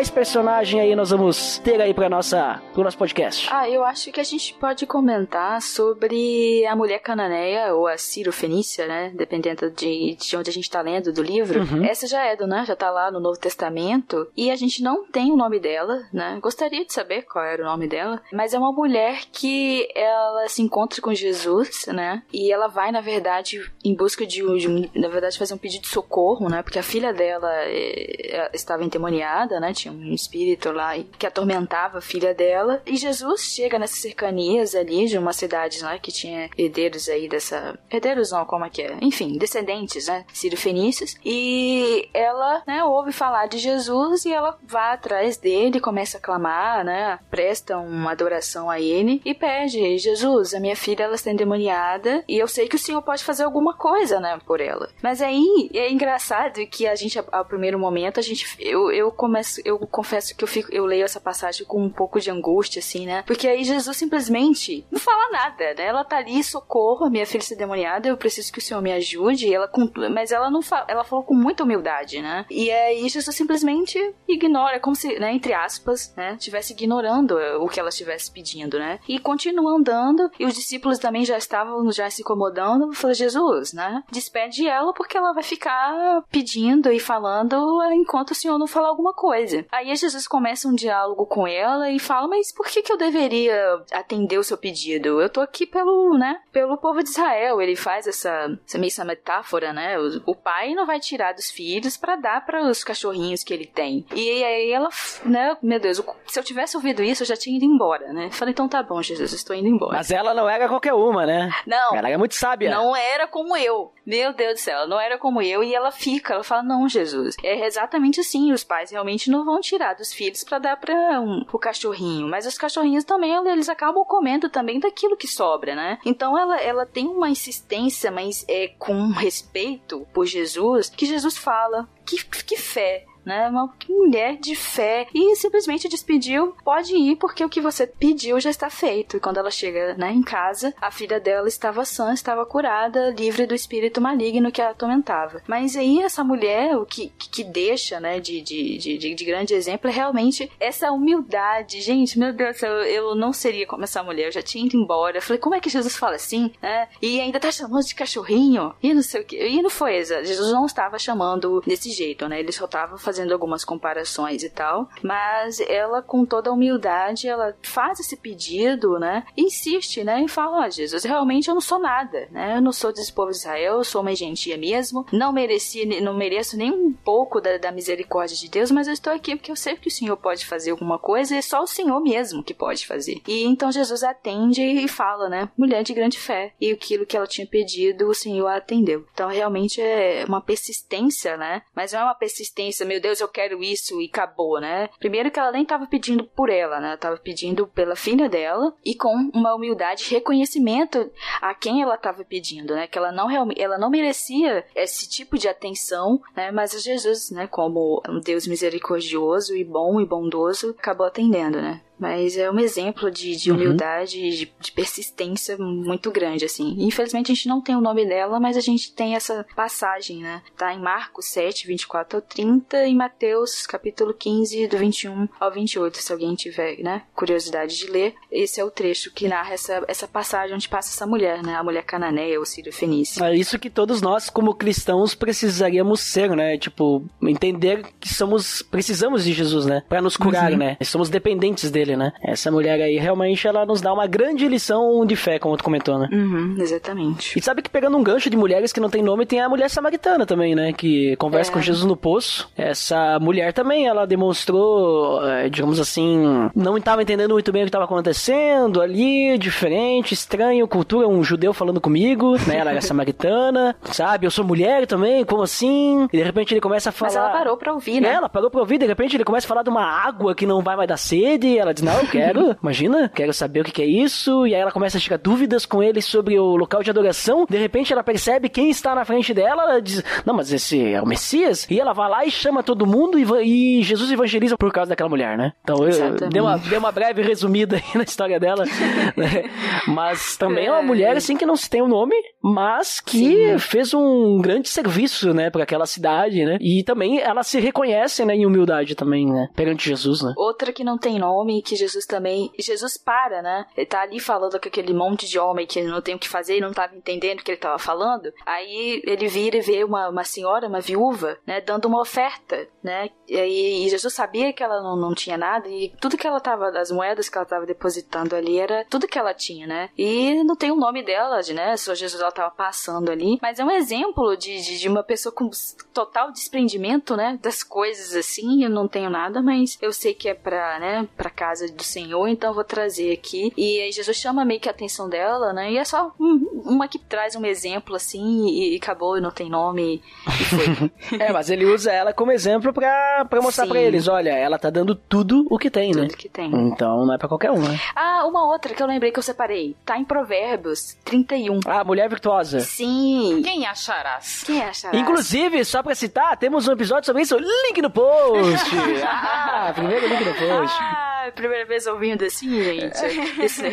A: Mais personagem aí nós vamos ter aí para nossa pro nosso podcast?
B: Ah, eu acho que a gente pode comentar sobre a mulher cananeia ou a Ciro Fenícia, né? Dependendo de, de onde a gente tá lendo do livro. Uhum. Essa já é do, né? Já tá lá no Novo Testamento e a gente não tem o nome dela, né? Gostaria de saber qual era o nome dela, mas é uma mulher que ela se encontra com Jesus, né? E ela vai, na verdade, em busca de, de na verdade, fazer um pedido de socorro, né? Porque a filha dela é, estava endemoniada, né? Tinha um espírito lá que atormentava a filha dela. E Jesus chega nessas cercanias ali de uma cidade lá que tinha herdeiros aí dessa. Herdeiros não, como é que é? Enfim, descendentes, né? Sírio-fenícios. E ela, né, ouve falar de Jesus e ela vai atrás dele, começa a clamar, né? Presta uma adoração a ele e pede: Jesus, a minha filha ela está endemoniada e eu sei que o Senhor pode fazer alguma coisa, né, por ela. Mas aí é engraçado que a gente, ao primeiro momento, a gente. Eu, eu começo eu confesso que eu, fico, eu leio essa passagem com um pouco de angústia, assim, né? Porque aí Jesus simplesmente não fala nada, né? Ela tá ali, socorro, minha filha está demoniada, eu preciso que o Senhor me ajude. Ela, mas ela não fala, ela falou com muita humildade, né? E aí Jesus simplesmente ignora, como se, né, entre aspas, né, estivesse ignorando o que ela estivesse pedindo, né? E continua andando, e os discípulos também já estavam já se incomodando. Falou, Jesus, né? Despede ela porque ela vai ficar pedindo e falando enquanto o Senhor não falar alguma coisa. Aí Jesus começa um diálogo com ela e fala: Mas por que, que eu deveria atender o seu pedido? Eu tô aqui pelo, né, pelo povo de Israel. Ele faz essa, essa, essa metáfora, né? O, o pai não vai tirar dos filhos para dar para os cachorrinhos que ele tem. E aí ela, né, meu Deus, se eu tivesse ouvido isso, eu já tinha ido embora, né? Falei, então tá bom, Jesus, estou indo embora.
A: Mas ela não era qualquer uma, né?
B: Não.
A: Ela é muito sábia.
B: Não era como eu. Meu Deus do céu, ela não era como eu e ela fica, ela fala: "Não, Jesus, é exatamente assim, os pais realmente não vão tirar dos filhos para dar para um, o cachorrinho, mas os cachorrinhos também eles acabam comendo também daquilo que sobra, né? Então ela ela tem uma insistência, mas é com respeito por Jesus, que Jesus fala: "Que que fé, né? Uma mulher de fé e simplesmente despediu, pode ir porque o que você pediu já está feito. E quando ela chega, né, em casa, a filha dela estava sã, estava curada, livre do espírito maligno que a atormentava. Mas aí essa mulher, o que, que deixa, né, de, de, de, de grande exemplo é realmente essa humildade. Gente, meu Deus, eu, eu não seria como essa mulher, eu já tinha ido embora. Eu falei, como é que Jesus fala assim, né? E ainda tá chamando de cachorrinho? E não sei o que. E não foi, Jesus não estava chamando desse jeito, né? Ele só estava fazendo algumas comparações e tal, mas ela com toda a humildade, ela faz esse pedido, né? Insiste, né? E fala, ó, oh, Jesus, realmente eu não sou nada, né? Eu não sou desse povo de Israel, eu sou uma gentia mesmo, não mereci, não mereço nem um pouco da, da misericórdia de Deus, mas eu estou aqui porque eu sei que o Senhor pode fazer alguma coisa e é só o Senhor mesmo que pode fazer. E então Jesus atende e fala, né? Mulher de grande fé. E aquilo que ela tinha pedido, o Senhor atendeu. Então realmente é uma persistência, né? Mas não é uma persistência, meu Deus, eu quero isso e acabou, né? Primeiro que ela nem estava pedindo por ela, né? Ela tava pedindo pela filha dela e com uma humildade reconhecimento a quem ela estava pedindo, né? Que ela não realmente, ela não merecia esse tipo de atenção, né? Mas Jesus, né, como um Deus misericordioso e bom e bondoso, acabou atendendo, né? Mas é um exemplo de, de uhum. humildade e de, de, persistência muito grande, assim. Infelizmente a gente não tem o nome dela, mas a gente tem essa passagem, né? Tá em Marcos 7, 24 ao 30 e Mateus capítulo 15, do 21 ao 28. Se alguém tiver, né, curiosidade de ler, esse é o trecho que narra essa, essa passagem onde passa essa mulher, né? A mulher cananeia ou sírio fenícia.
A: É isso que todos nós, como cristãos, precisaríamos ser, né? Tipo, entender que somos, precisamos de Jesus, né? Para nos curar, uhum. né? Somos dependentes dele dele, né? Essa mulher aí realmente ela nos dá uma grande lição de fé, como tu comentou, né?
B: Uhum, exatamente.
A: E sabe que pegando um gancho de mulheres que não tem nome, tem a mulher samaritana também, né? Que conversa é. com Jesus no poço. Essa mulher também, ela demonstrou, é, digamos assim, não estava entendendo muito bem o que estava acontecendo ali, diferente, estranho, cultura, um judeu falando comigo, né? Ela era samaritana, *laughs* sabe? Eu sou mulher também, como assim? E de repente ele começa a falar. Mas
B: ela parou pra ouvir, né?
A: É, ela parou pra ouvir, de repente ele começa a falar de uma água que não vai mais dar sede, ela diz, não, eu quero, *laughs* imagina, quero saber o que, que é isso. E aí ela começa a tirar dúvidas com ele sobre o local de adoração. De repente ela percebe quem está na frente dela. Ela diz, não, mas esse é o Messias. E ela vai lá e chama todo mundo e, e Jesus evangeliza por causa daquela mulher, né? Então eu dei uma, dei uma breve resumida aí na história dela. Né? Mas também é uma mulher assim que não se tem o um nome, mas que Sim. fez um grande serviço, né, para aquela cidade, né? E também ela se reconhece, né, em humildade também, né, perante Jesus, né?
B: Outra que não tem nome, que Jesus também. Jesus para, né? Ele tá ali falando com aquele monte de homem que não tem o que fazer e não tava entendendo o que ele tava falando. Aí ele vira e vê uma, uma senhora, uma viúva, né, dando uma oferta, né? E, aí, Jesus sabia que ela não, não tinha nada e tudo que ela tava, as moedas que ela tava depositando ali era tudo que ela tinha, né? E não tem o nome dela, né? Só Jesus ela tava passando ali. Mas é um exemplo de, de, de uma pessoa com total desprendimento, né? Das coisas assim. Eu não tenho nada, mas eu sei que é pra, né? Pra casa do Senhor, então eu vou trazer aqui. E aí Jesus chama meio que a atenção dela, né? E é só uma que traz um exemplo assim e, e acabou, e não tem nome e foi. *laughs*
A: é, mas ele usa ela como exemplo pra, pra mostrar Sim. pra eles: olha, ela tá dando tudo o que tem,
B: tudo
A: né?
B: Tudo que tem.
A: Então não é pra qualquer um, né?
B: Ah, uma outra que eu lembrei que eu separei. Tá em Provérbios 31.
A: Ah, mulher virtuosa.
B: Sim.
C: Quem acharás?
B: Quem acharás?
A: Inclusive, só pra citar, temos um episódio sobre isso. Link no post. *laughs* ah, primeiro link no post.
B: Ah, primeira vez ouvindo assim, gente. *laughs* Isso aí.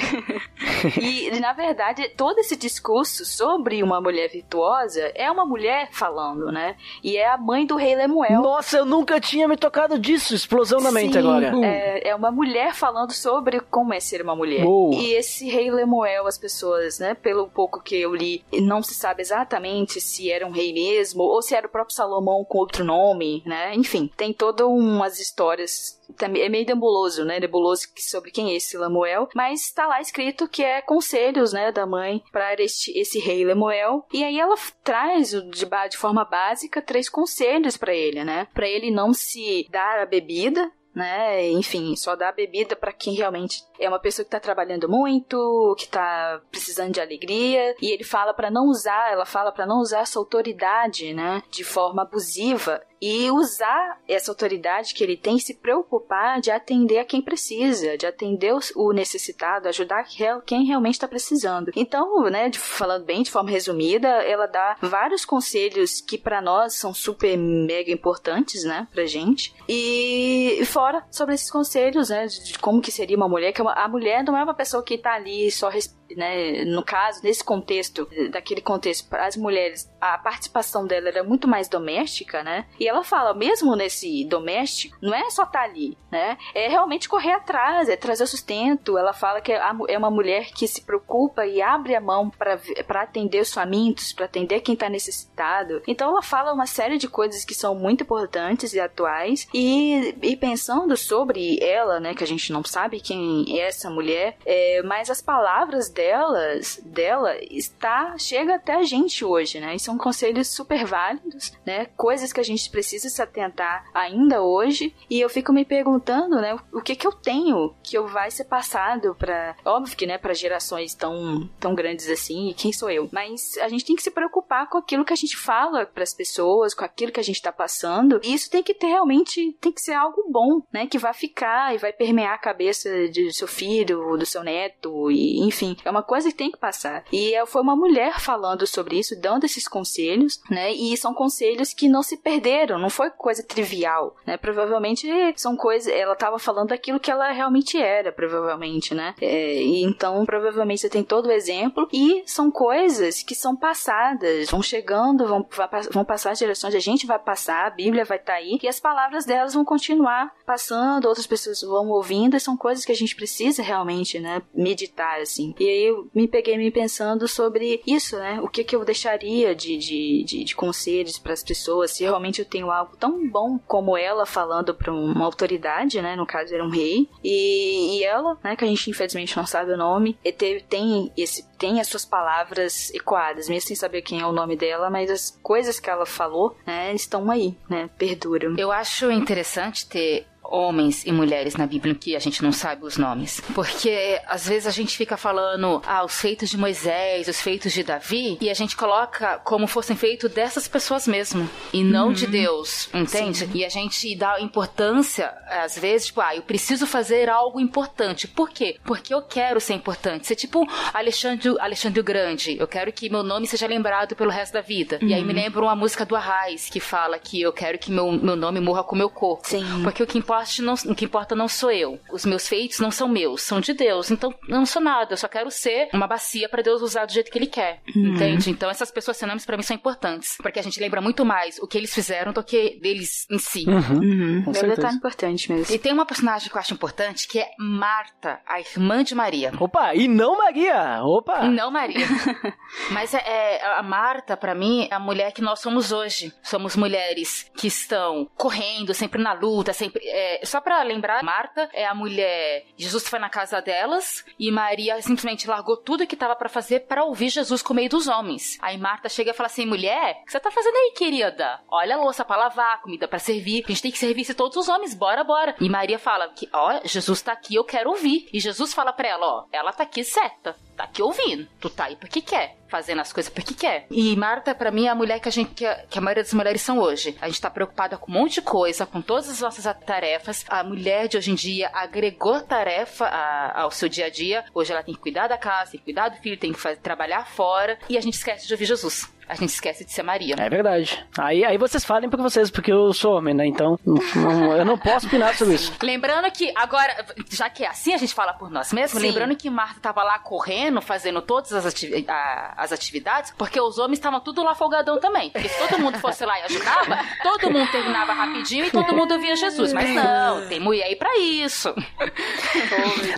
B: E, na verdade, todo esse discurso sobre uma mulher virtuosa é uma mulher falando, né? E é a mãe do rei Lemuel.
A: Nossa, eu nunca tinha me tocado disso. Explosão na mente
B: Sim,
A: agora.
B: É, é uma mulher falando sobre como é ser uma mulher.
A: Uou.
B: E esse rei Lemuel, as pessoas, né, pelo pouco que eu li, não se sabe exatamente se era um rei mesmo ou se era o próprio Salomão com outro nome, né? Enfim, tem todas umas histórias é meio nebuloso, né? Nebuloso sobre quem é esse Lemuel, mas está lá escrito que é conselhos, né, da mãe para este esse rei Lemuel. E aí ela traz de, de forma básica três conselhos para ele, né? Para ele não se dar a bebida, né? Enfim, só dar bebida para quem realmente é uma pessoa que tá trabalhando muito, que tá precisando de alegria, e ele fala para não usar, ela fala para não usar essa autoridade, né, de forma abusiva e usar essa autoridade que ele tem se preocupar de atender a quem precisa, de atender o necessitado, ajudar quem realmente está precisando. Então, né, falando bem de forma resumida, ela dá vários conselhos que para nós são super mega importantes, né, pra gente. E fora sobre esses conselhos, né, de, como que seria uma mulher, que é a mulher não é uma pessoa que tá ali só res- né, no caso, nesse contexto, daquele contexto, as mulheres, a participação dela era muito mais doméstica, né? E ela fala, mesmo nesse doméstico, não é só estar ali, né? É realmente correr atrás, é trazer sustento. Ela fala que é uma mulher que se preocupa e abre a mão para atender os famintos, para atender quem está necessitado. Então ela fala uma série de coisas que são muito importantes e atuais. E, e pensando sobre ela, né, que a gente não sabe quem é essa mulher, é, mas as palavras delas, dela está chega até a gente hoje, né? E são conselhos super válidos, né? Coisas que a gente precisa se atentar ainda hoje. E eu fico me perguntando, né, o que que eu tenho que eu vai ser passado para, óbvio que, né, para gerações tão tão grandes assim, e quem sou eu? Mas a gente tem que se preocupar com aquilo que a gente fala para as pessoas, com aquilo que a gente tá passando. E isso tem que ter realmente tem que ser algo bom, né, que vai ficar e vai permear a cabeça do seu filho, do seu neto, e enfim, é uma coisa que tem que passar. E foi uma mulher falando sobre isso, dando esses conselhos, né? E são conselhos que não se perderam, não foi coisa trivial, né? Provavelmente são coisas, ela estava falando daquilo que ela realmente era, provavelmente, né? É, então, provavelmente você tem todo o exemplo e são coisas que são passadas, vão chegando, vão, vão passar as gerações, a gente vai passar, a Bíblia vai estar aí e as palavras delas vão continuar passando, outras pessoas vão ouvindo, e são coisas que a gente precisa realmente, né, meditar, assim. E aí eu me peguei me pensando sobre isso, né, o que que eu deixaria de, de, de, de conselhos para as pessoas, se realmente eu tenho algo tão bom como ela falando para uma autoridade, né, no caso era um rei, e, e ela, né, que a gente infelizmente não sabe o nome, e teve, tem esse tem as suas palavras ecoadas, mesmo sem saber quem é o nome dela, mas as coisas que ela falou, né, estão aí, né, perduram.
C: Eu acho interessante ter homens e mulheres na Bíblia que a gente não sabe os nomes. Porque às vezes a gente fica falando, ah, os feitos de Moisés, os feitos de Davi, e a gente coloca como fossem feitos dessas pessoas mesmo, e não de Deus, entende? E a gente dá importância, às vezes, tipo, ah, eu preciso fazer algo importante. Por quê? Porque eu quero ser importante. Ser tipo Alexandre, Alexandre o Grande. Eu quero que meu nome seja lembrado pelo resto da vida. E aí me lembra uma música do Arraiz que fala que eu quero que meu, meu nome morra com meu corpo.
B: Sim.
C: Porque o que importa não, o que importa não sou eu. Os meus feitos não são meus, são de Deus. Então eu não sou nada, eu só quero ser uma bacia pra Deus usar do jeito que ele quer. Entende? Então essas pessoas nomes pra mim são importantes, porque a gente lembra muito mais o que eles fizeram do que deles em si.
B: Uhum.
A: Com
B: É um
A: certeza.
B: detalhe importante mesmo.
C: E tem uma personagem que eu acho importante que é Marta, a irmã de Maria.
A: Opa, e não Maria! Opa!
C: E não Maria. *laughs* Mas é, é- a Marta, pra mim, é a mulher que nós somos hoje. Somos mulheres que estão correndo, sempre na luta, sempre. é, só pra lembrar, Marta é a mulher. Jesus foi na casa delas e Maria simplesmente largou tudo que tava pra fazer pra ouvir Jesus com meio dos homens. Aí Marta chega e fala assim: mulher, o que você tá fazendo aí, querida? Olha a louça pra lavar, comida pra servir. A gente tem que servir se todos os homens, bora, bora. E Maria fala que, ó, Jesus tá aqui, eu quero ouvir. E Jesus fala pra ela: ó, ela tá aqui certa tá aqui ouvindo. Tu tá aí porque quer. Fazendo as coisas porque quer. E Marta, pra mim, é a mulher que a gente que a, que a maioria das mulheres são hoje. A gente tá preocupada com um monte de coisa, com todas as nossas tarefas. A mulher de hoje em dia agregou tarefa a- ao seu dia a dia. Hoje ela tem que cuidar da casa, tem que cuidar do filho, tem que fazer, trabalhar fora. E a gente esquece de ouvir Jesus. A gente esquece de ser Maria.
A: É verdade. Aí, aí vocês falem pra vocês, porque eu sou homem, né? Então, *laughs* não- eu não posso opinar sobre isso.
C: Lembrando que agora, já que é assim, a gente fala por nós mesmos,
B: Sim.
C: lembrando que Marta tava lá correndo, fazendo todas as, ati- a- as atividades, porque os homens estavam tudo lá folgadão também. Porque se todo mundo fosse lá e ajudava, todo mundo terminava rapidinho e todo mundo via Jesus. Mas não, tem mulher aí pra isso.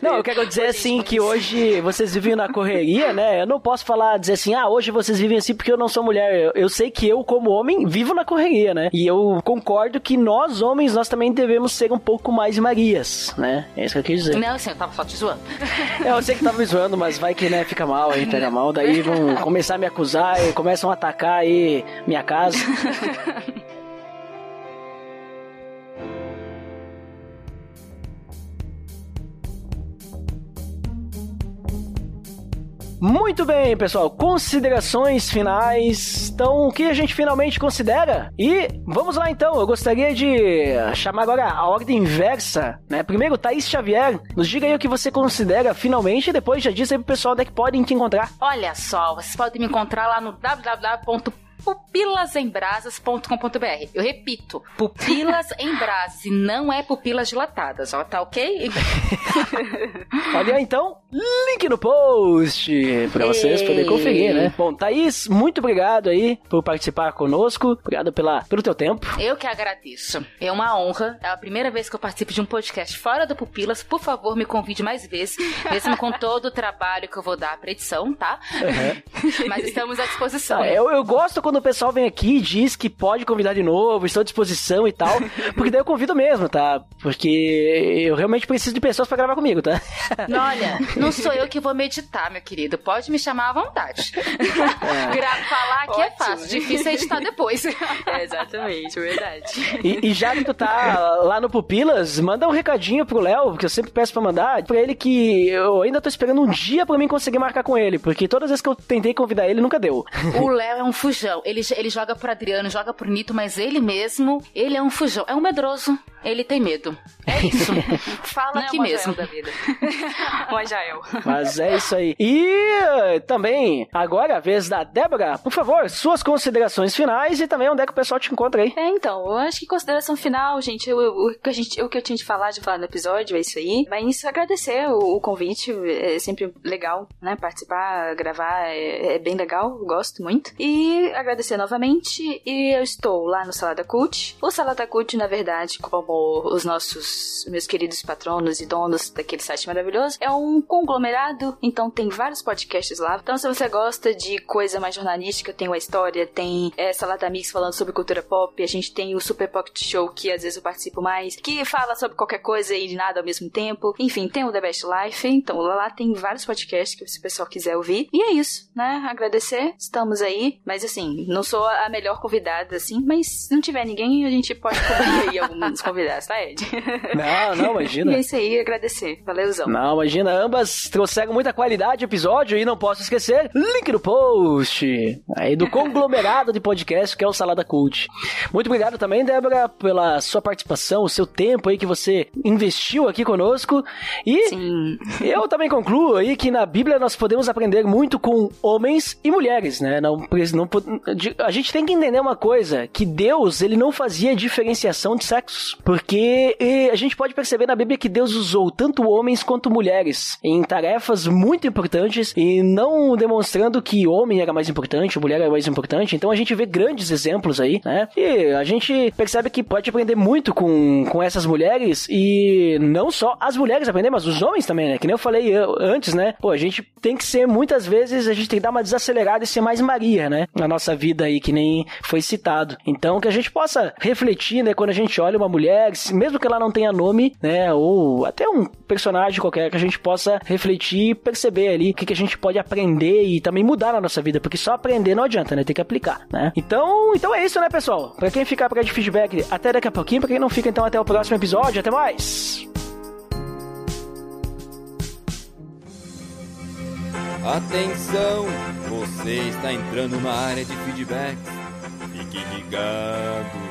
A: Não, eu quero dizer assim que hoje vocês vivem na correria, né? Eu não posso falar, dizer assim, ah, hoje vocês vivem assim porque eu não sou mulher. Eu, eu sei que eu, como homem, vivo na correria, né? E eu concordo que nós, homens, nós também devemos ser um pouco mais Marias, né? É isso que eu quis dizer.
C: Não, assim, eu tava só te zoando. *laughs*
A: É, eu sei que tava me zoando, mas vai que, né, fica mal aí, pega mal. Daí vão começar a me acusar e começam a atacar aí minha casa. *laughs* Muito bem, pessoal. Considerações finais. Então, o que a gente finalmente considera? E vamos lá então. Eu gostaria de chamar agora a ordem inversa, né? Primeiro, Thaís Xavier, nos diga aí o que você considera finalmente e depois já diz aí pro pessoal onde é que podem te encontrar.
C: Olha só, vocês podem me encontrar lá no www.pupilasembrasas.com.br. Eu repito, pupilas em brasas e não é pupilas dilatadas, ó, tá ok?
A: Olha então, link no post pra vocês poderem conferir, né? Bom, Thaís, muito obrigado aí por participar conosco. Obrigado pela, pelo teu tempo.
C: Eu que agradeço. É uma honra. É a primeira vez que eu participo de um podcast fora do Pupilas. Por favor, me convide mais vezes, mesmo com todo o trabalho que eu vou dar pra edição, tá? *laughs* Mas estamos à disposição.
A: Ah, eu, eu gosto quando o pessoal vem aqui e diz que pode convidar de novo, estou à disposição e tal, *laughs* porque daí eu convido mesmo, tá? Porque eu realmente preciso de pessoas pra gravar comigo, tá?
C: Olha, não sou eu que vou meditar, meu querido. Pode me chamar à vontade. Gra- Falar aqui é
B: Ótimo.
C: fácil, difícil é editar depois. *laughs*
B: É, exatamente, verdade.
A: E, e já que tu tá lá no Pupilas, manda um recadinho pro Léo, que eu sempre peço pra mandar, pra ele que eu ainda tô esperando um dia pra mim conseguir marcar com ele, porque todas as vezes que eu tentei convidar ele, nunca deu.
C: O Léo é um fujão. Ele, ele joga pro Adriano, joga pro Nito, mas ele mesmo, ele é um fujão. É um medroso. Ele tem medo. *laughs* É isso. Fala
B: Não é
C: aqui mesmo.
B: Da vida. *laughs* uma Jael.
A: Mas é isso aí. E também, agora a vez da Débora, por favor, suas considerações finais e também onde é que o pessoal te encontra aí.
B: É, então, eu acho que consideração final, gente, o, que a gente, o que eu tinha de falar, de falar no episódio, é isso aí. Mas agradecer o, o convite, é sempre legal, né? Participar, gravar, é, é bem legal, gosto muito. E agradecer novamente, e eu estou lá no Salada Cult. O Salada Cult, na verdade, como os nossos, meus queridos patronos e donos daquele site maravilhoso, é um conglomerado, então tem vários podcasts lá. Então, se você gosta de coisa mais jornalística, tem o A História, tem é, Salada Mix falando sobre cultura pop, a gente tem o Super Pocket Show, que às vezes eu participo mais, que fala sobre qualquer coisa e de nada ao mesmo tempo. Enfim, tem o The Best Life, então lá, lá tem vários podcasts que se o pessoal quiser ouvir. E é isso, né? Agradecer, estamos aí, mas assim, não sou a melhor convidada, assim, mas se não tiver ninguém, a gente pode cobrir aí alguns convidados, tá, Ed? *laughs*
A: Não, não, *laughs*
B: E
A: imagina.
B: é isso aí, agradecer. Valeuzão.
A: Não, imagina, ambas trouxeram muita qualidade de episódio e não posso esquecer, link no post, aí do conglomerado de podcast que é o Salada Cult. Muito obrigado também, Débora, pela sua participação, o seu tempo aí que você investiu aqui conosco. E
B: Sim.
A: eu também concluo aí que na Bíblia nós podemos aprender muito com homens e mulheres, né? Não, não, a gente tem que entender uma coisa, que Deus, ele não fazia diferenciação de sexos. Porque a gente pode perceber na Bíblia que Deus usou tanto homens quanto mulheres em tarefas muito importantes e não demonstrando que homem era mais importante, mulher era mais importante. Então a gente vê grandes exemplos aí, né? E a gente percebe que pode aprender muito com, com essas mulheres e não só as mulheres aprender, mas os homens também, né? Que nem eu falei antes, né? Pô, a gente tem que ser, muitas vezes, a gente tem que dar uma desacelerada e ser mais Maria, né? Na nossa vida aí, que nem foi citado. Então, que a gente possa refletir, né? Quando a gente olha uma mulher, mesmo que ela não tenha nome, né? Ou até um personagem qualquer, que a gente possa refletir e perceber ali o que, que a gente pode aprender e também mudar na nossa vida, porque só aprender não adianta, né? Tem que aplicar, né? Então, então é isso, né, pessoal? Pra quem ficar pra de feedback, até daqui a pouquinho. Pra quem não fica, então, até o próximo episódio. Até mais!
D: Atenção, você está entrando na área de feedbacks. Fique ligado.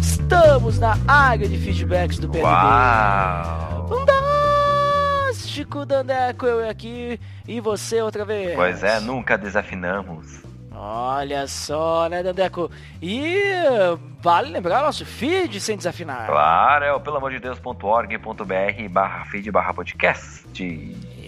A: Estamos na área de feedbacks do PNB.
E: Uau!
A: Fantástico, Dandeco, eu aqui e você outra vez.
E: Pois é, nunca desafinamos.
A: Olha só, né, Dandeco? E vale lembrar o nosso feed sem desafinar.
E: Claro, é o pelamordedeus.org.br barra feed barra podcast.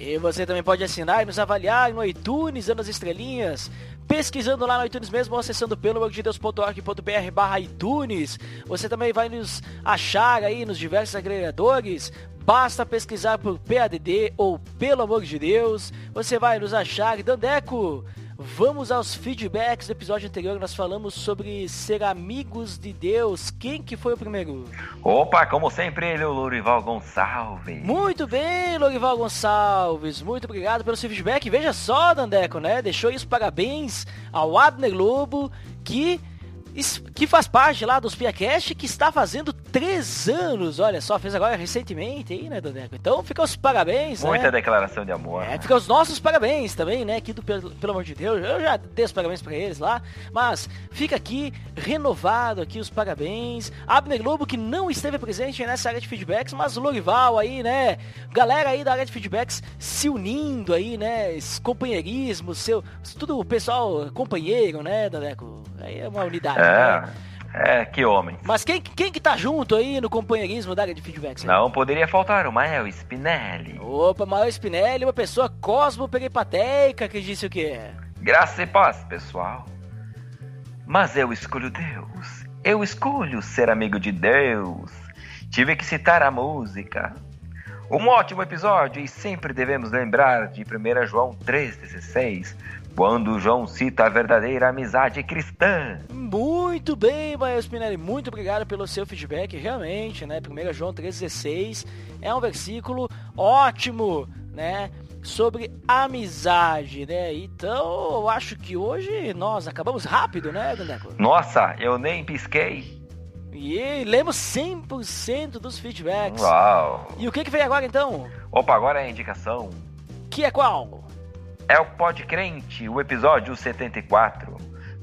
A: E você também pode assinar e nos avaliar no iTunes, dando as estrelinhas. Pesquisando lá no iTunes mesmo, ou acessando pelo deus.org.br barra iTunes. Você também vai nos achar aí nos diversos agregadores. Basta pesquisar por PADD ou Pelo Amor de Deus. Você vai nos achar. Dandeco, Vamos aos feedbacks do episódio anterior, nós falamos sobre ser amigos de Deus. Quem que foi o primeiro?
E: Opa, como sempre, ele, o Lourival Gonçalves.
A: Muito bem, Lourival Gonçalves. Muito obrigado pelo seu feedback. Veja só, Dandeco, né? Deixou isso parabéns ao Abner Lobo, que que faz parte lá dos Piacast, que está fazendo três anos, olha só, fez agora recentemente aí, né, Doneco? Então fica os parabéns,
E: Muita
A: né?
E: declaração de amor.
A: É, fica os nossos parabéns também, né, aqui do pelo, pelo amor de Deus, eu já dei os parabéns para eles lá, mas fica aqui renovado aqui os parabéns. Abner Lobo, que não esteve presente nessa área de feedbacks, mas o Lorival aí, né, galera aí da área de feedbacks se unindo aí, né, esse companheirismo, seu, tudo o pessoal companheiro, né, Doneco? Aí é uma unidade.
E: É.
A: Né?
E: É, que homem.
A: Mas quem, quem que tá junto aí no companheirismo da área de feedbacks? Né?
E: Não poderia faltar o Mael Spinelli.
A: Opa, Mael Spinelli, uma pessoa cosmo-peripateica que disse o quê?
E: Graça e paz, pessoal. Mas eu escolho Deus. Eu escolho ser amigo de Deus. Tive que citar a música. Um ótimo episódio e sempre devemos lembrar de 1 João 3,16 quando João cita a verdadeira amizade cristã.
A: Muito bem, Mael Spinelli, muito obrigado pelo seu feedback, realmente, né? 1 João 3,16 é um versículo ótimo, né? Sobre amizade, né? Então, eu acho que hoje nós acabamos rápido, né, Dandeco?
E: Nossa, eu nem pisquei.
A: E lemos 100% dos feedbacks.
E: Uau!
A: E o que, que vem agora então?
E: Opa, agora é a indicação.
A: Que é qual?
E: É o Pod Crente, o episódio 74.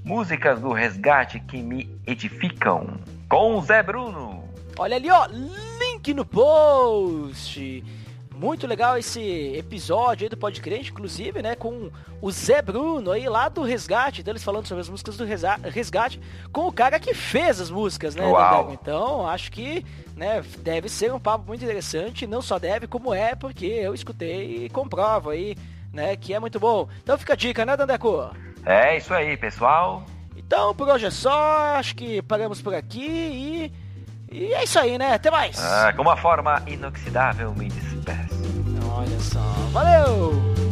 E: Músicas do resgate que me edificam. Com o Zé Bruno.
A: Olha ali, ó, link no post. Muito legal esse episódio aí do Pod Crente, inclusive, né, com o Zé Bruno aí lá do Resgate, deles falando sobre as músicas do Resgate, com o cara que fez as músicas, né,
E: Uau.
A: Então, acho que, né, deve ser um papo muito interessante, não só deve, como é, porque eu escutei e comprovo aí né? Que é muito bom. Então fica a dica, né, Dandeco?
E: É isso aí, pessoal.
A: Então por hoje é só, acho que paramos por aqui e. E é isso aí, né? Até mais!
E: Ah, com uma forma inoxidável me despeço.
A: Olha só, valeu!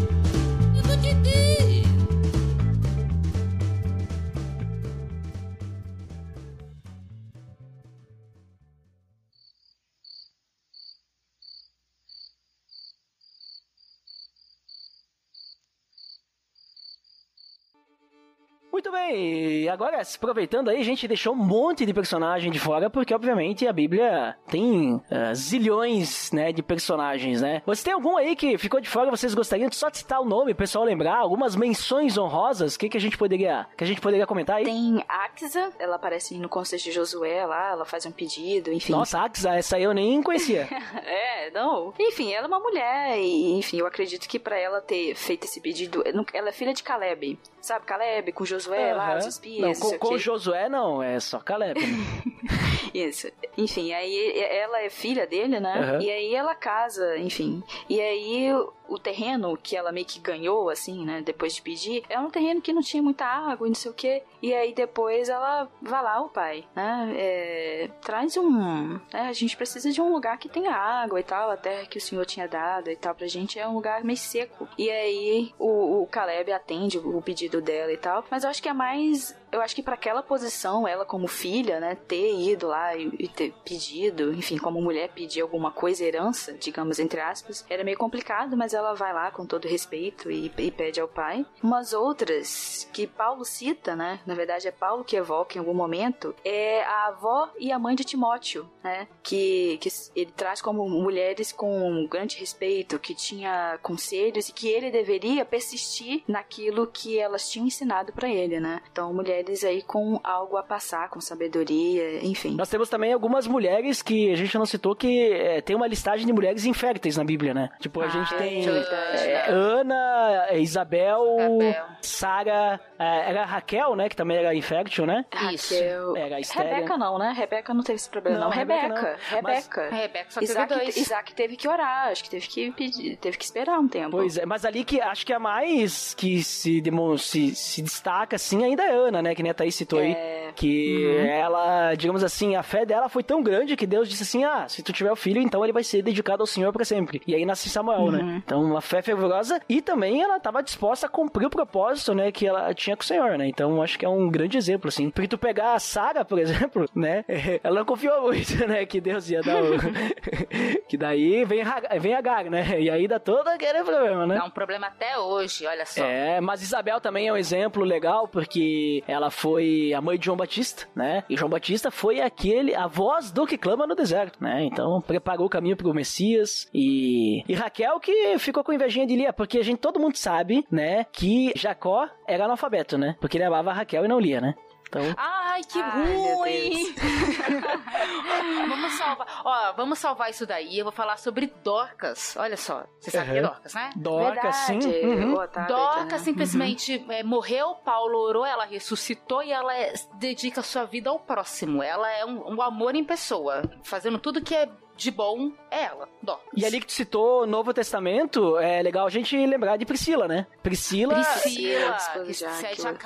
A: Muito bem, agora aproveitando aí, a gente deixou um monte de personagem de fora, porque obviamente a Bíblia tem uh, zilhões, né, de personagens, né? Você tem algum aí que ficou de fora, vocês gostariam de só citar o nome, o pessoal lembrar, algumas menções honrosas, o que, que a gente poderia, que a gente poderia comentar aí?
B: Tem Axa, ela aparece no contexto de Josué lá, ela faz um pedido, enfim.
A: Nossa, Axa, essa eu nem conhecia. *laughs*
B: é, não. Enfim, ela é uma mulher e, enfim, eu acredito que para ela ter feito esse pedido, ela é filha de Caleb, sabe? Caleb com Josué Josué uhum. lá, os espias.
A: Não, com, com Josué não, é só Caleb. Né? *laughs*
B: Isso. Enfim, aí ela é filha dele, né? Uhum. E aí ela casa, enfim. E aí o terreno que ela meio que ganhou, assim, né? Depois de pedir, é um terreno que não tinha muita água e não sei o que. E aí depois ela vai lá, o pai, né? É, traz um. Né, a gente precisa de um lugar que tenha água e tal. A terra que o senhor tinha dado e tal pra gente é um lugar meio seco. E aí o, o Caleb atende o pedido dela e tal. Mas eu acho que é mais eu acho que para aquela posição, ela como filha, né, ter ido lá e, e, ter pedido, enfim, como mulher pedir alguma coisa, herança, digamos, entre aspas, era meio complicado, mas ela vai lá com todo respeito e, e pede ao pai. Umas outras que Paulo cita, né, na verdade é Paulo que evoca em algum momento, é a avó e a mãe de Timóteo, né, que, que ele traz como mulheres com grande respeito, que tinha conselhos e que ele deveria persistir naquilo que elas tinham ensinado para ele, né. Então, mulheres mulheres aí com algo a passar, com sabedoria, enfim.
A: Nós temos também algumas mulheres que a gente não citou que é, tem uma listagem de mulheres inférteis na Bíblia, né? Tipo, a
C: Ah,
A: gente
C: é
A: tem é, Ana, Isabel,
C: Isabel.
A: Sara, é, era Raquel, né? Que também era infértil, né?
C: Isso.
B: Raquel.
A: Era.
B: Rebeca não, né? Rebeca não teve esse problema, não.
A: Não, Rebeca
B: Rebeca.
A: não. Mas-
B: Rebeca.
C: A Rebeca só teve
B: Isaac,
C: dois.
B: Isaac teve que orar, acho que teve que pedir, teve que esperar um tempo.
A: Pois é, mas ali que acho que a mais que se, se, se destaca, assim, ainda é Ana, né? Que nem a Thaís citou aí. Que ela, digamos assim, a fé dela foi tão grande que Deus disse assim: ah, se tu tiver o filho, então ele vai ser dedicado ao Senhor pra sempre. E aí nasce Samuel, né? Então, uma fé fervorosa e também ela tava disposta a cumprir o propósito, né? Que ela tinha com o Senhor, né? Então, acho que é um grande exemplo, assim. Porque tu pegar a Sara, por exemplo, *laughs* né? *laughs* Ela não confiou muito, né? Que Deus ia dar o. *laughs* que daí vem, vem Agar, né? E aí dá todo aquele problema, né?
C: Dá um problema até hoje, olha só.
A: É, mas Isabel também é um exemplo legal porque ela foi a mãe de João Batista, né? E João Batista foi aquele, a voz do que clama no deserto, né? Então preparou o caminho pro Messias e, e Raquel que ficou com invejinha de Lia, porque a gente, todo mundo sabe, né? Que Jacó era analfabeto, né? Porque ele amava Raquel e não Lia, né? Então,
C: Ai, que
B: Ai,
C: ruim! *laughs* vamos salvar. Ó, vamos salvar isso daí. Eu vou falar sobre Dorcas. Olha só. Você sabe que é
A: Uhum.
C: Dorcas, né?
A: Dorcas, sim. Uhum.
B: Tá,
C: Dorcas
B: né?
C: simplesmente é, morreu, Paulo orou, ela ressuscitou e ela é- dedica sua vida ao próximo. Ela é um, um amor em pessoa, fazendo tudo que é de bom é ela, Dorcas.
A: E ali que tu citou o Novo Testamento, é legal a gente lembrar de Priscila, né? Priscila.
C: Priscila,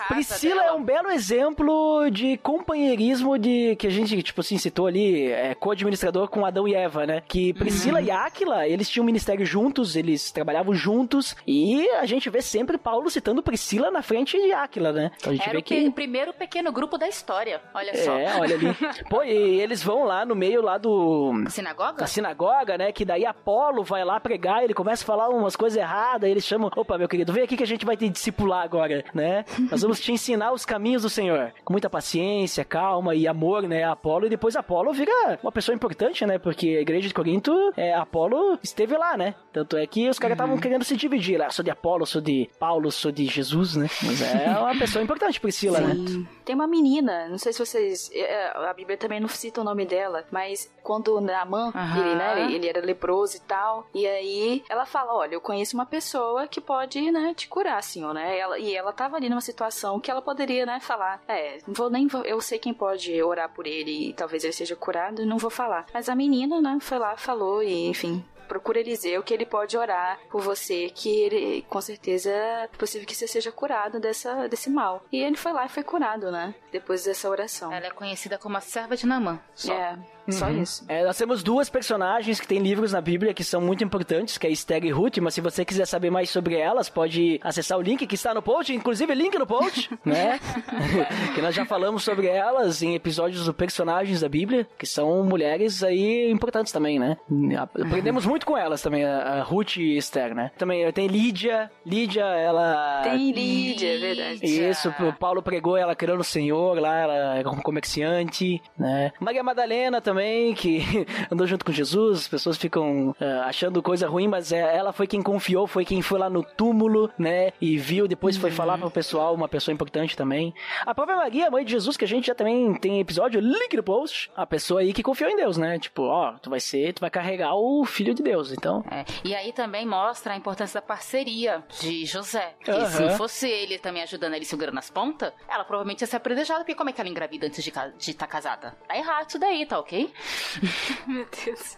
A: Priscila
C: dela.
A: é um belo exemplo de companheirismo de que a gente, tipo assim, citou ali, é, co-administrador com Adão e Eva, né? Que Priscila e Áquila, eles tinham um ministério juntos, eles trabalhavam juntos, e a gente vê sempre Paulo citando Priscila na frente de Áquila, né? Então a gente
C: Era
A: vê
C: o, pe-
A: que.
C: o primeiro pequeno grupo da história, olha só.
A: É, olha ali. *laughs* Pô, e eles vão lá no meio lá do.
C: Sinagoga?
A: Da sinagoga, né? Que daí Apolo vai lá pregar, ele começa a falar umas coisas erradas, eles chamam, opa, meu querido, vem aqui que a gente vai te discipular agora, né? *laughs* Nós vamos te ensinar os caminhos do Senhor. Com muita paciência, calma e amor, né? Apolo, e depois Apolo vira uma pessoa importante, né? Porque a igreja de Corinto, é, Apolo esteve lá, né? Tanto é que os caras estavam querendo se dividir lá. Sou de Apolo, sou de Paulo, sou de Jesus, né? Mas é uma pessoa importante, Priscila, né?
B: Sim. Tem uma menina, não sei se vocês. é, A Bíblia também não cita o nome dela, mas quando Naaman,
C: Aham.
B: ele, né, ele era leproso e tal, e aí ela fala: Olha, eu conheço uma pessoa que pode, né, te curar, senhor, né? Ela, e ela tava ali numa situação que ela poderia, né, falar: É, vou nem. vou- eu sei quem pode orar por ele e talvez ele seja curado, não vou falar. Mas a menina, né, foi lá, falou, e enfim, procura Eliseu que ele pode orar por você, que ele, com certeza é possível que você seja curado dessa, desse mal. E ele foi lá e foi curado, né? Depois dessa oração.
C: Ela é conhecida como a serva de Namã. Só.
B: É, só isso.
A: É, nós temos duas personagens que têm livros na Bíblia que são muito importantes, que é Esther e Ruth, mas se você quiser saber mais sobre elas, pode acessar o link que está no post, inclusive link no post, *laughs* né? *laughs* que nós já falamos sobre elas em episódios do Personagens da Bíblia, que são mulheres aí importantes também, né? Aprendemos muito com elas também, a Ruth e Esther, né? Também tem Lídia, Lídia, ela...
B: Tem Lídia, é verdade.
A: Isso, o Paulo pregou ela criando o Senhor lá, ela era um comerciante, né? Maria Madalena também, que *laughs* andou junto com Jesus, as pessoas ficam ah, achando coisa ruim, mas é, ela foi quem confiou, foi quem foi lá no túmulo, né? E viu, depois foi falar pro pessoal, uma pessoa importante também. A própria Maria, mãe de Jesus, que a gente já também tem episódio, link no post, a pessoa aí que confiou em Deus, né? Tipo, ó, tu vai ser, tu vai carregar o filho de Deus, então...
C: É, E aí também mostra a importância da parceria de José. Que se
A: Aham.
C: não fosse ele também ajudando ele segurando nas pontas, ela provavelmente ia ser apredejada, porque como é que ela engravida antes de estar casada? Tá errado isso daí, tá ok? *laughs*
B: Meu Deus.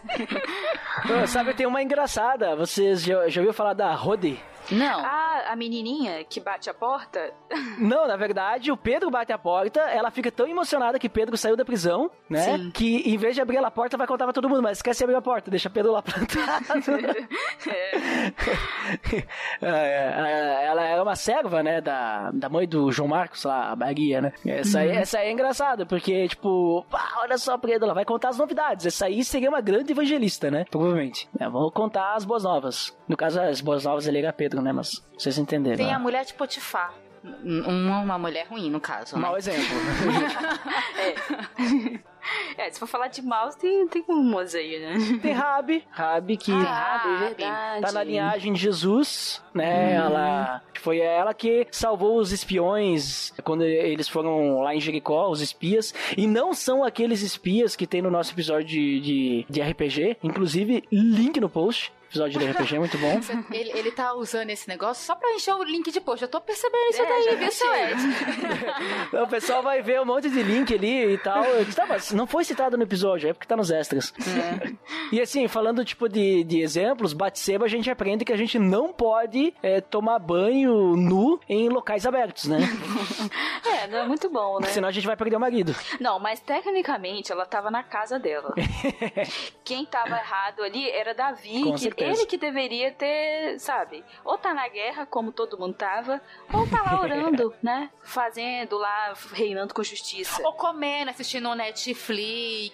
A: Ah, sabe, tem uma engraçada, vocês já, já ouviu falar da Rode?
C: Não.
B: Ah, a menininha que bate a porta? *laughs*
A: Não, na verdade, o Pedro bate a porta, ela fica tão emocionada que Pedro saiu da prisão, né?
B: Sim.
A: Que em vez de abrir a porta, vai contar pra todo mundo, mas esquece de abrir a porta, deixa Pedro lá plantado. *laughs* É, ela era uma serva, né, da, da mãe do João Marcos lá, a Maria, né? Essa aí, essa aí é engraçada, porque, tipo, pá, olha só, Pedro, ela vai contar as novidades. Essa aí seria uma grande evangelista, né? Provavelmente. É, vou contar as boas novas. No caso, as boas novas ele era Pedro, né? Mas vocês entenderam.
C: Tem
A: né?
C: a mulher de Potifar. Uma, uma mulher ruim, no caso. né?
A: Mau exemplo. *laughs* *laughs*
B: É, se for falar de mouse, tem, tem umas aí, né?
A: Tem Rabi, Rabi que
B: Ah,
C: verdade.
A: tá na linhagem de Jesus, né? Ela foi ela que salvou os espiões quando eles foram lá em Jericó, os espias, e não são aqueles espias que tem no nosso episódio de, de, de RPG, inclusive link no post. Episódio de RPG é muito bom. *laughs*
C: Ele, ele tá usando esse negócio só pra encher o link de post. Eu tô percebendo isso
B: É,
C: daí, viu, seu. *laughs* Ed?
A: O pessoal vai ver um monte de link ali e tal. Eu disse, tá, mas não foi citado no episódio, é porque tá nos extras. *laughs* E assim, falando tipo de, de exemplos, Batseba a gente aprende que a gente não pode é, tomar banho nu em locais abertos, né? *laughs*
B: É, não é muito bom, né?
A: Senão a gente vai perder o marido.
B: Não, mas tecnicamente ela tava na casa dela. *laughs* Quem tava errado ali era Davi,
A: Com
B: que
A: certeza.
B: ele que deveria ter, sabe, ou tá na guerra, como todo mundo tava, ou tá lá orando, né? Fazendo lá, reinando com justiça.
C: Ou comendo, assistindo um Netflix,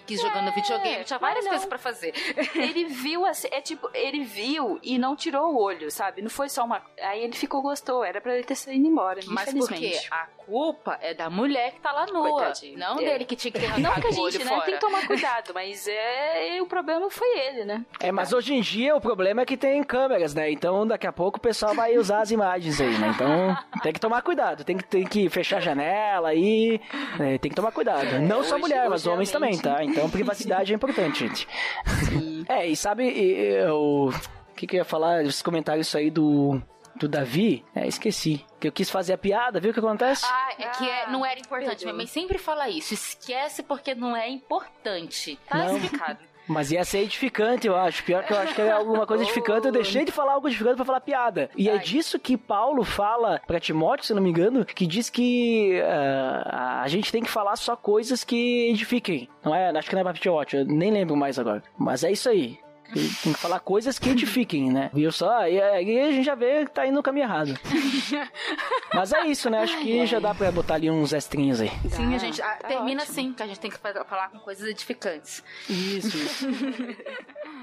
C: jogando videogame. Tinha várias
B: não.
C: coisas pra fazer.
B: Ele viu assim, é tipo, ele viu e não tirou o olho, sabe? Não foi só uma. Aí ele ficou gostou, era pra ele ter saído embora,
C: Mas porque
B: infelizmente.
C: a culpa é da mulher que tá lá nua.
B: Coitadinho.
C: Não
B: É.
C: dele que tinha que ter
B: Não
C: arrancado
B: que a gente, né, tem que tomar cuidado, mas é, o problema foi ele, né?
A: É, mas hoje em dia o problema é que tem câmeras, né? Então daqui a pouco o pessoal vai usar as imagens aí, né? Então tem que tomar cuidado, tem que, tem que fechar a janela aí, né? tem que tomar cuidado. Não só
B: hoje-
A: mulher, mas homens também, tá? Então privacidade é importante, gente. É, e sabe, e- e- o que, que eu ia falar? Os comentários aí do, do Davi, é, esqueci. Que eu quis fazer a piada, viu o que acontece?
C: Ah, é que é- não era importante. Minha mãe sempre fala isso. Esquece porque não é importante. Tá
A: Não.
C: explicado. *laughs*
A: Mas ia ser edificante, eu acho. Pior que eu acho que era alguma coisa *laughs* edificante. Eu deixei de falar algo edificante pra falar piada. E é
C: Ai.
A: disso que Paulo fala pra Timóteo, se não me engano, que diz que ah, a gente tem que falar só coisas que edifiquem. Não é? Acho que não é pra Timóteo, eu nem lembro mais agora. Mas é isso aí. Tem que falar coisas que edifiquem, né? Viu só? E aí a gente já vê que tá indo no caminho errado. *laughs* Mas é isso, né? Acho que já dá pra botar ali uns extrinhos aí.
C: Sim, a gente ah,
B: tá
C: termina
B: ótimo.
C: assim, que a gente tem que fa- falar com coisas edificantes.
A: Isso, isso. *laughs*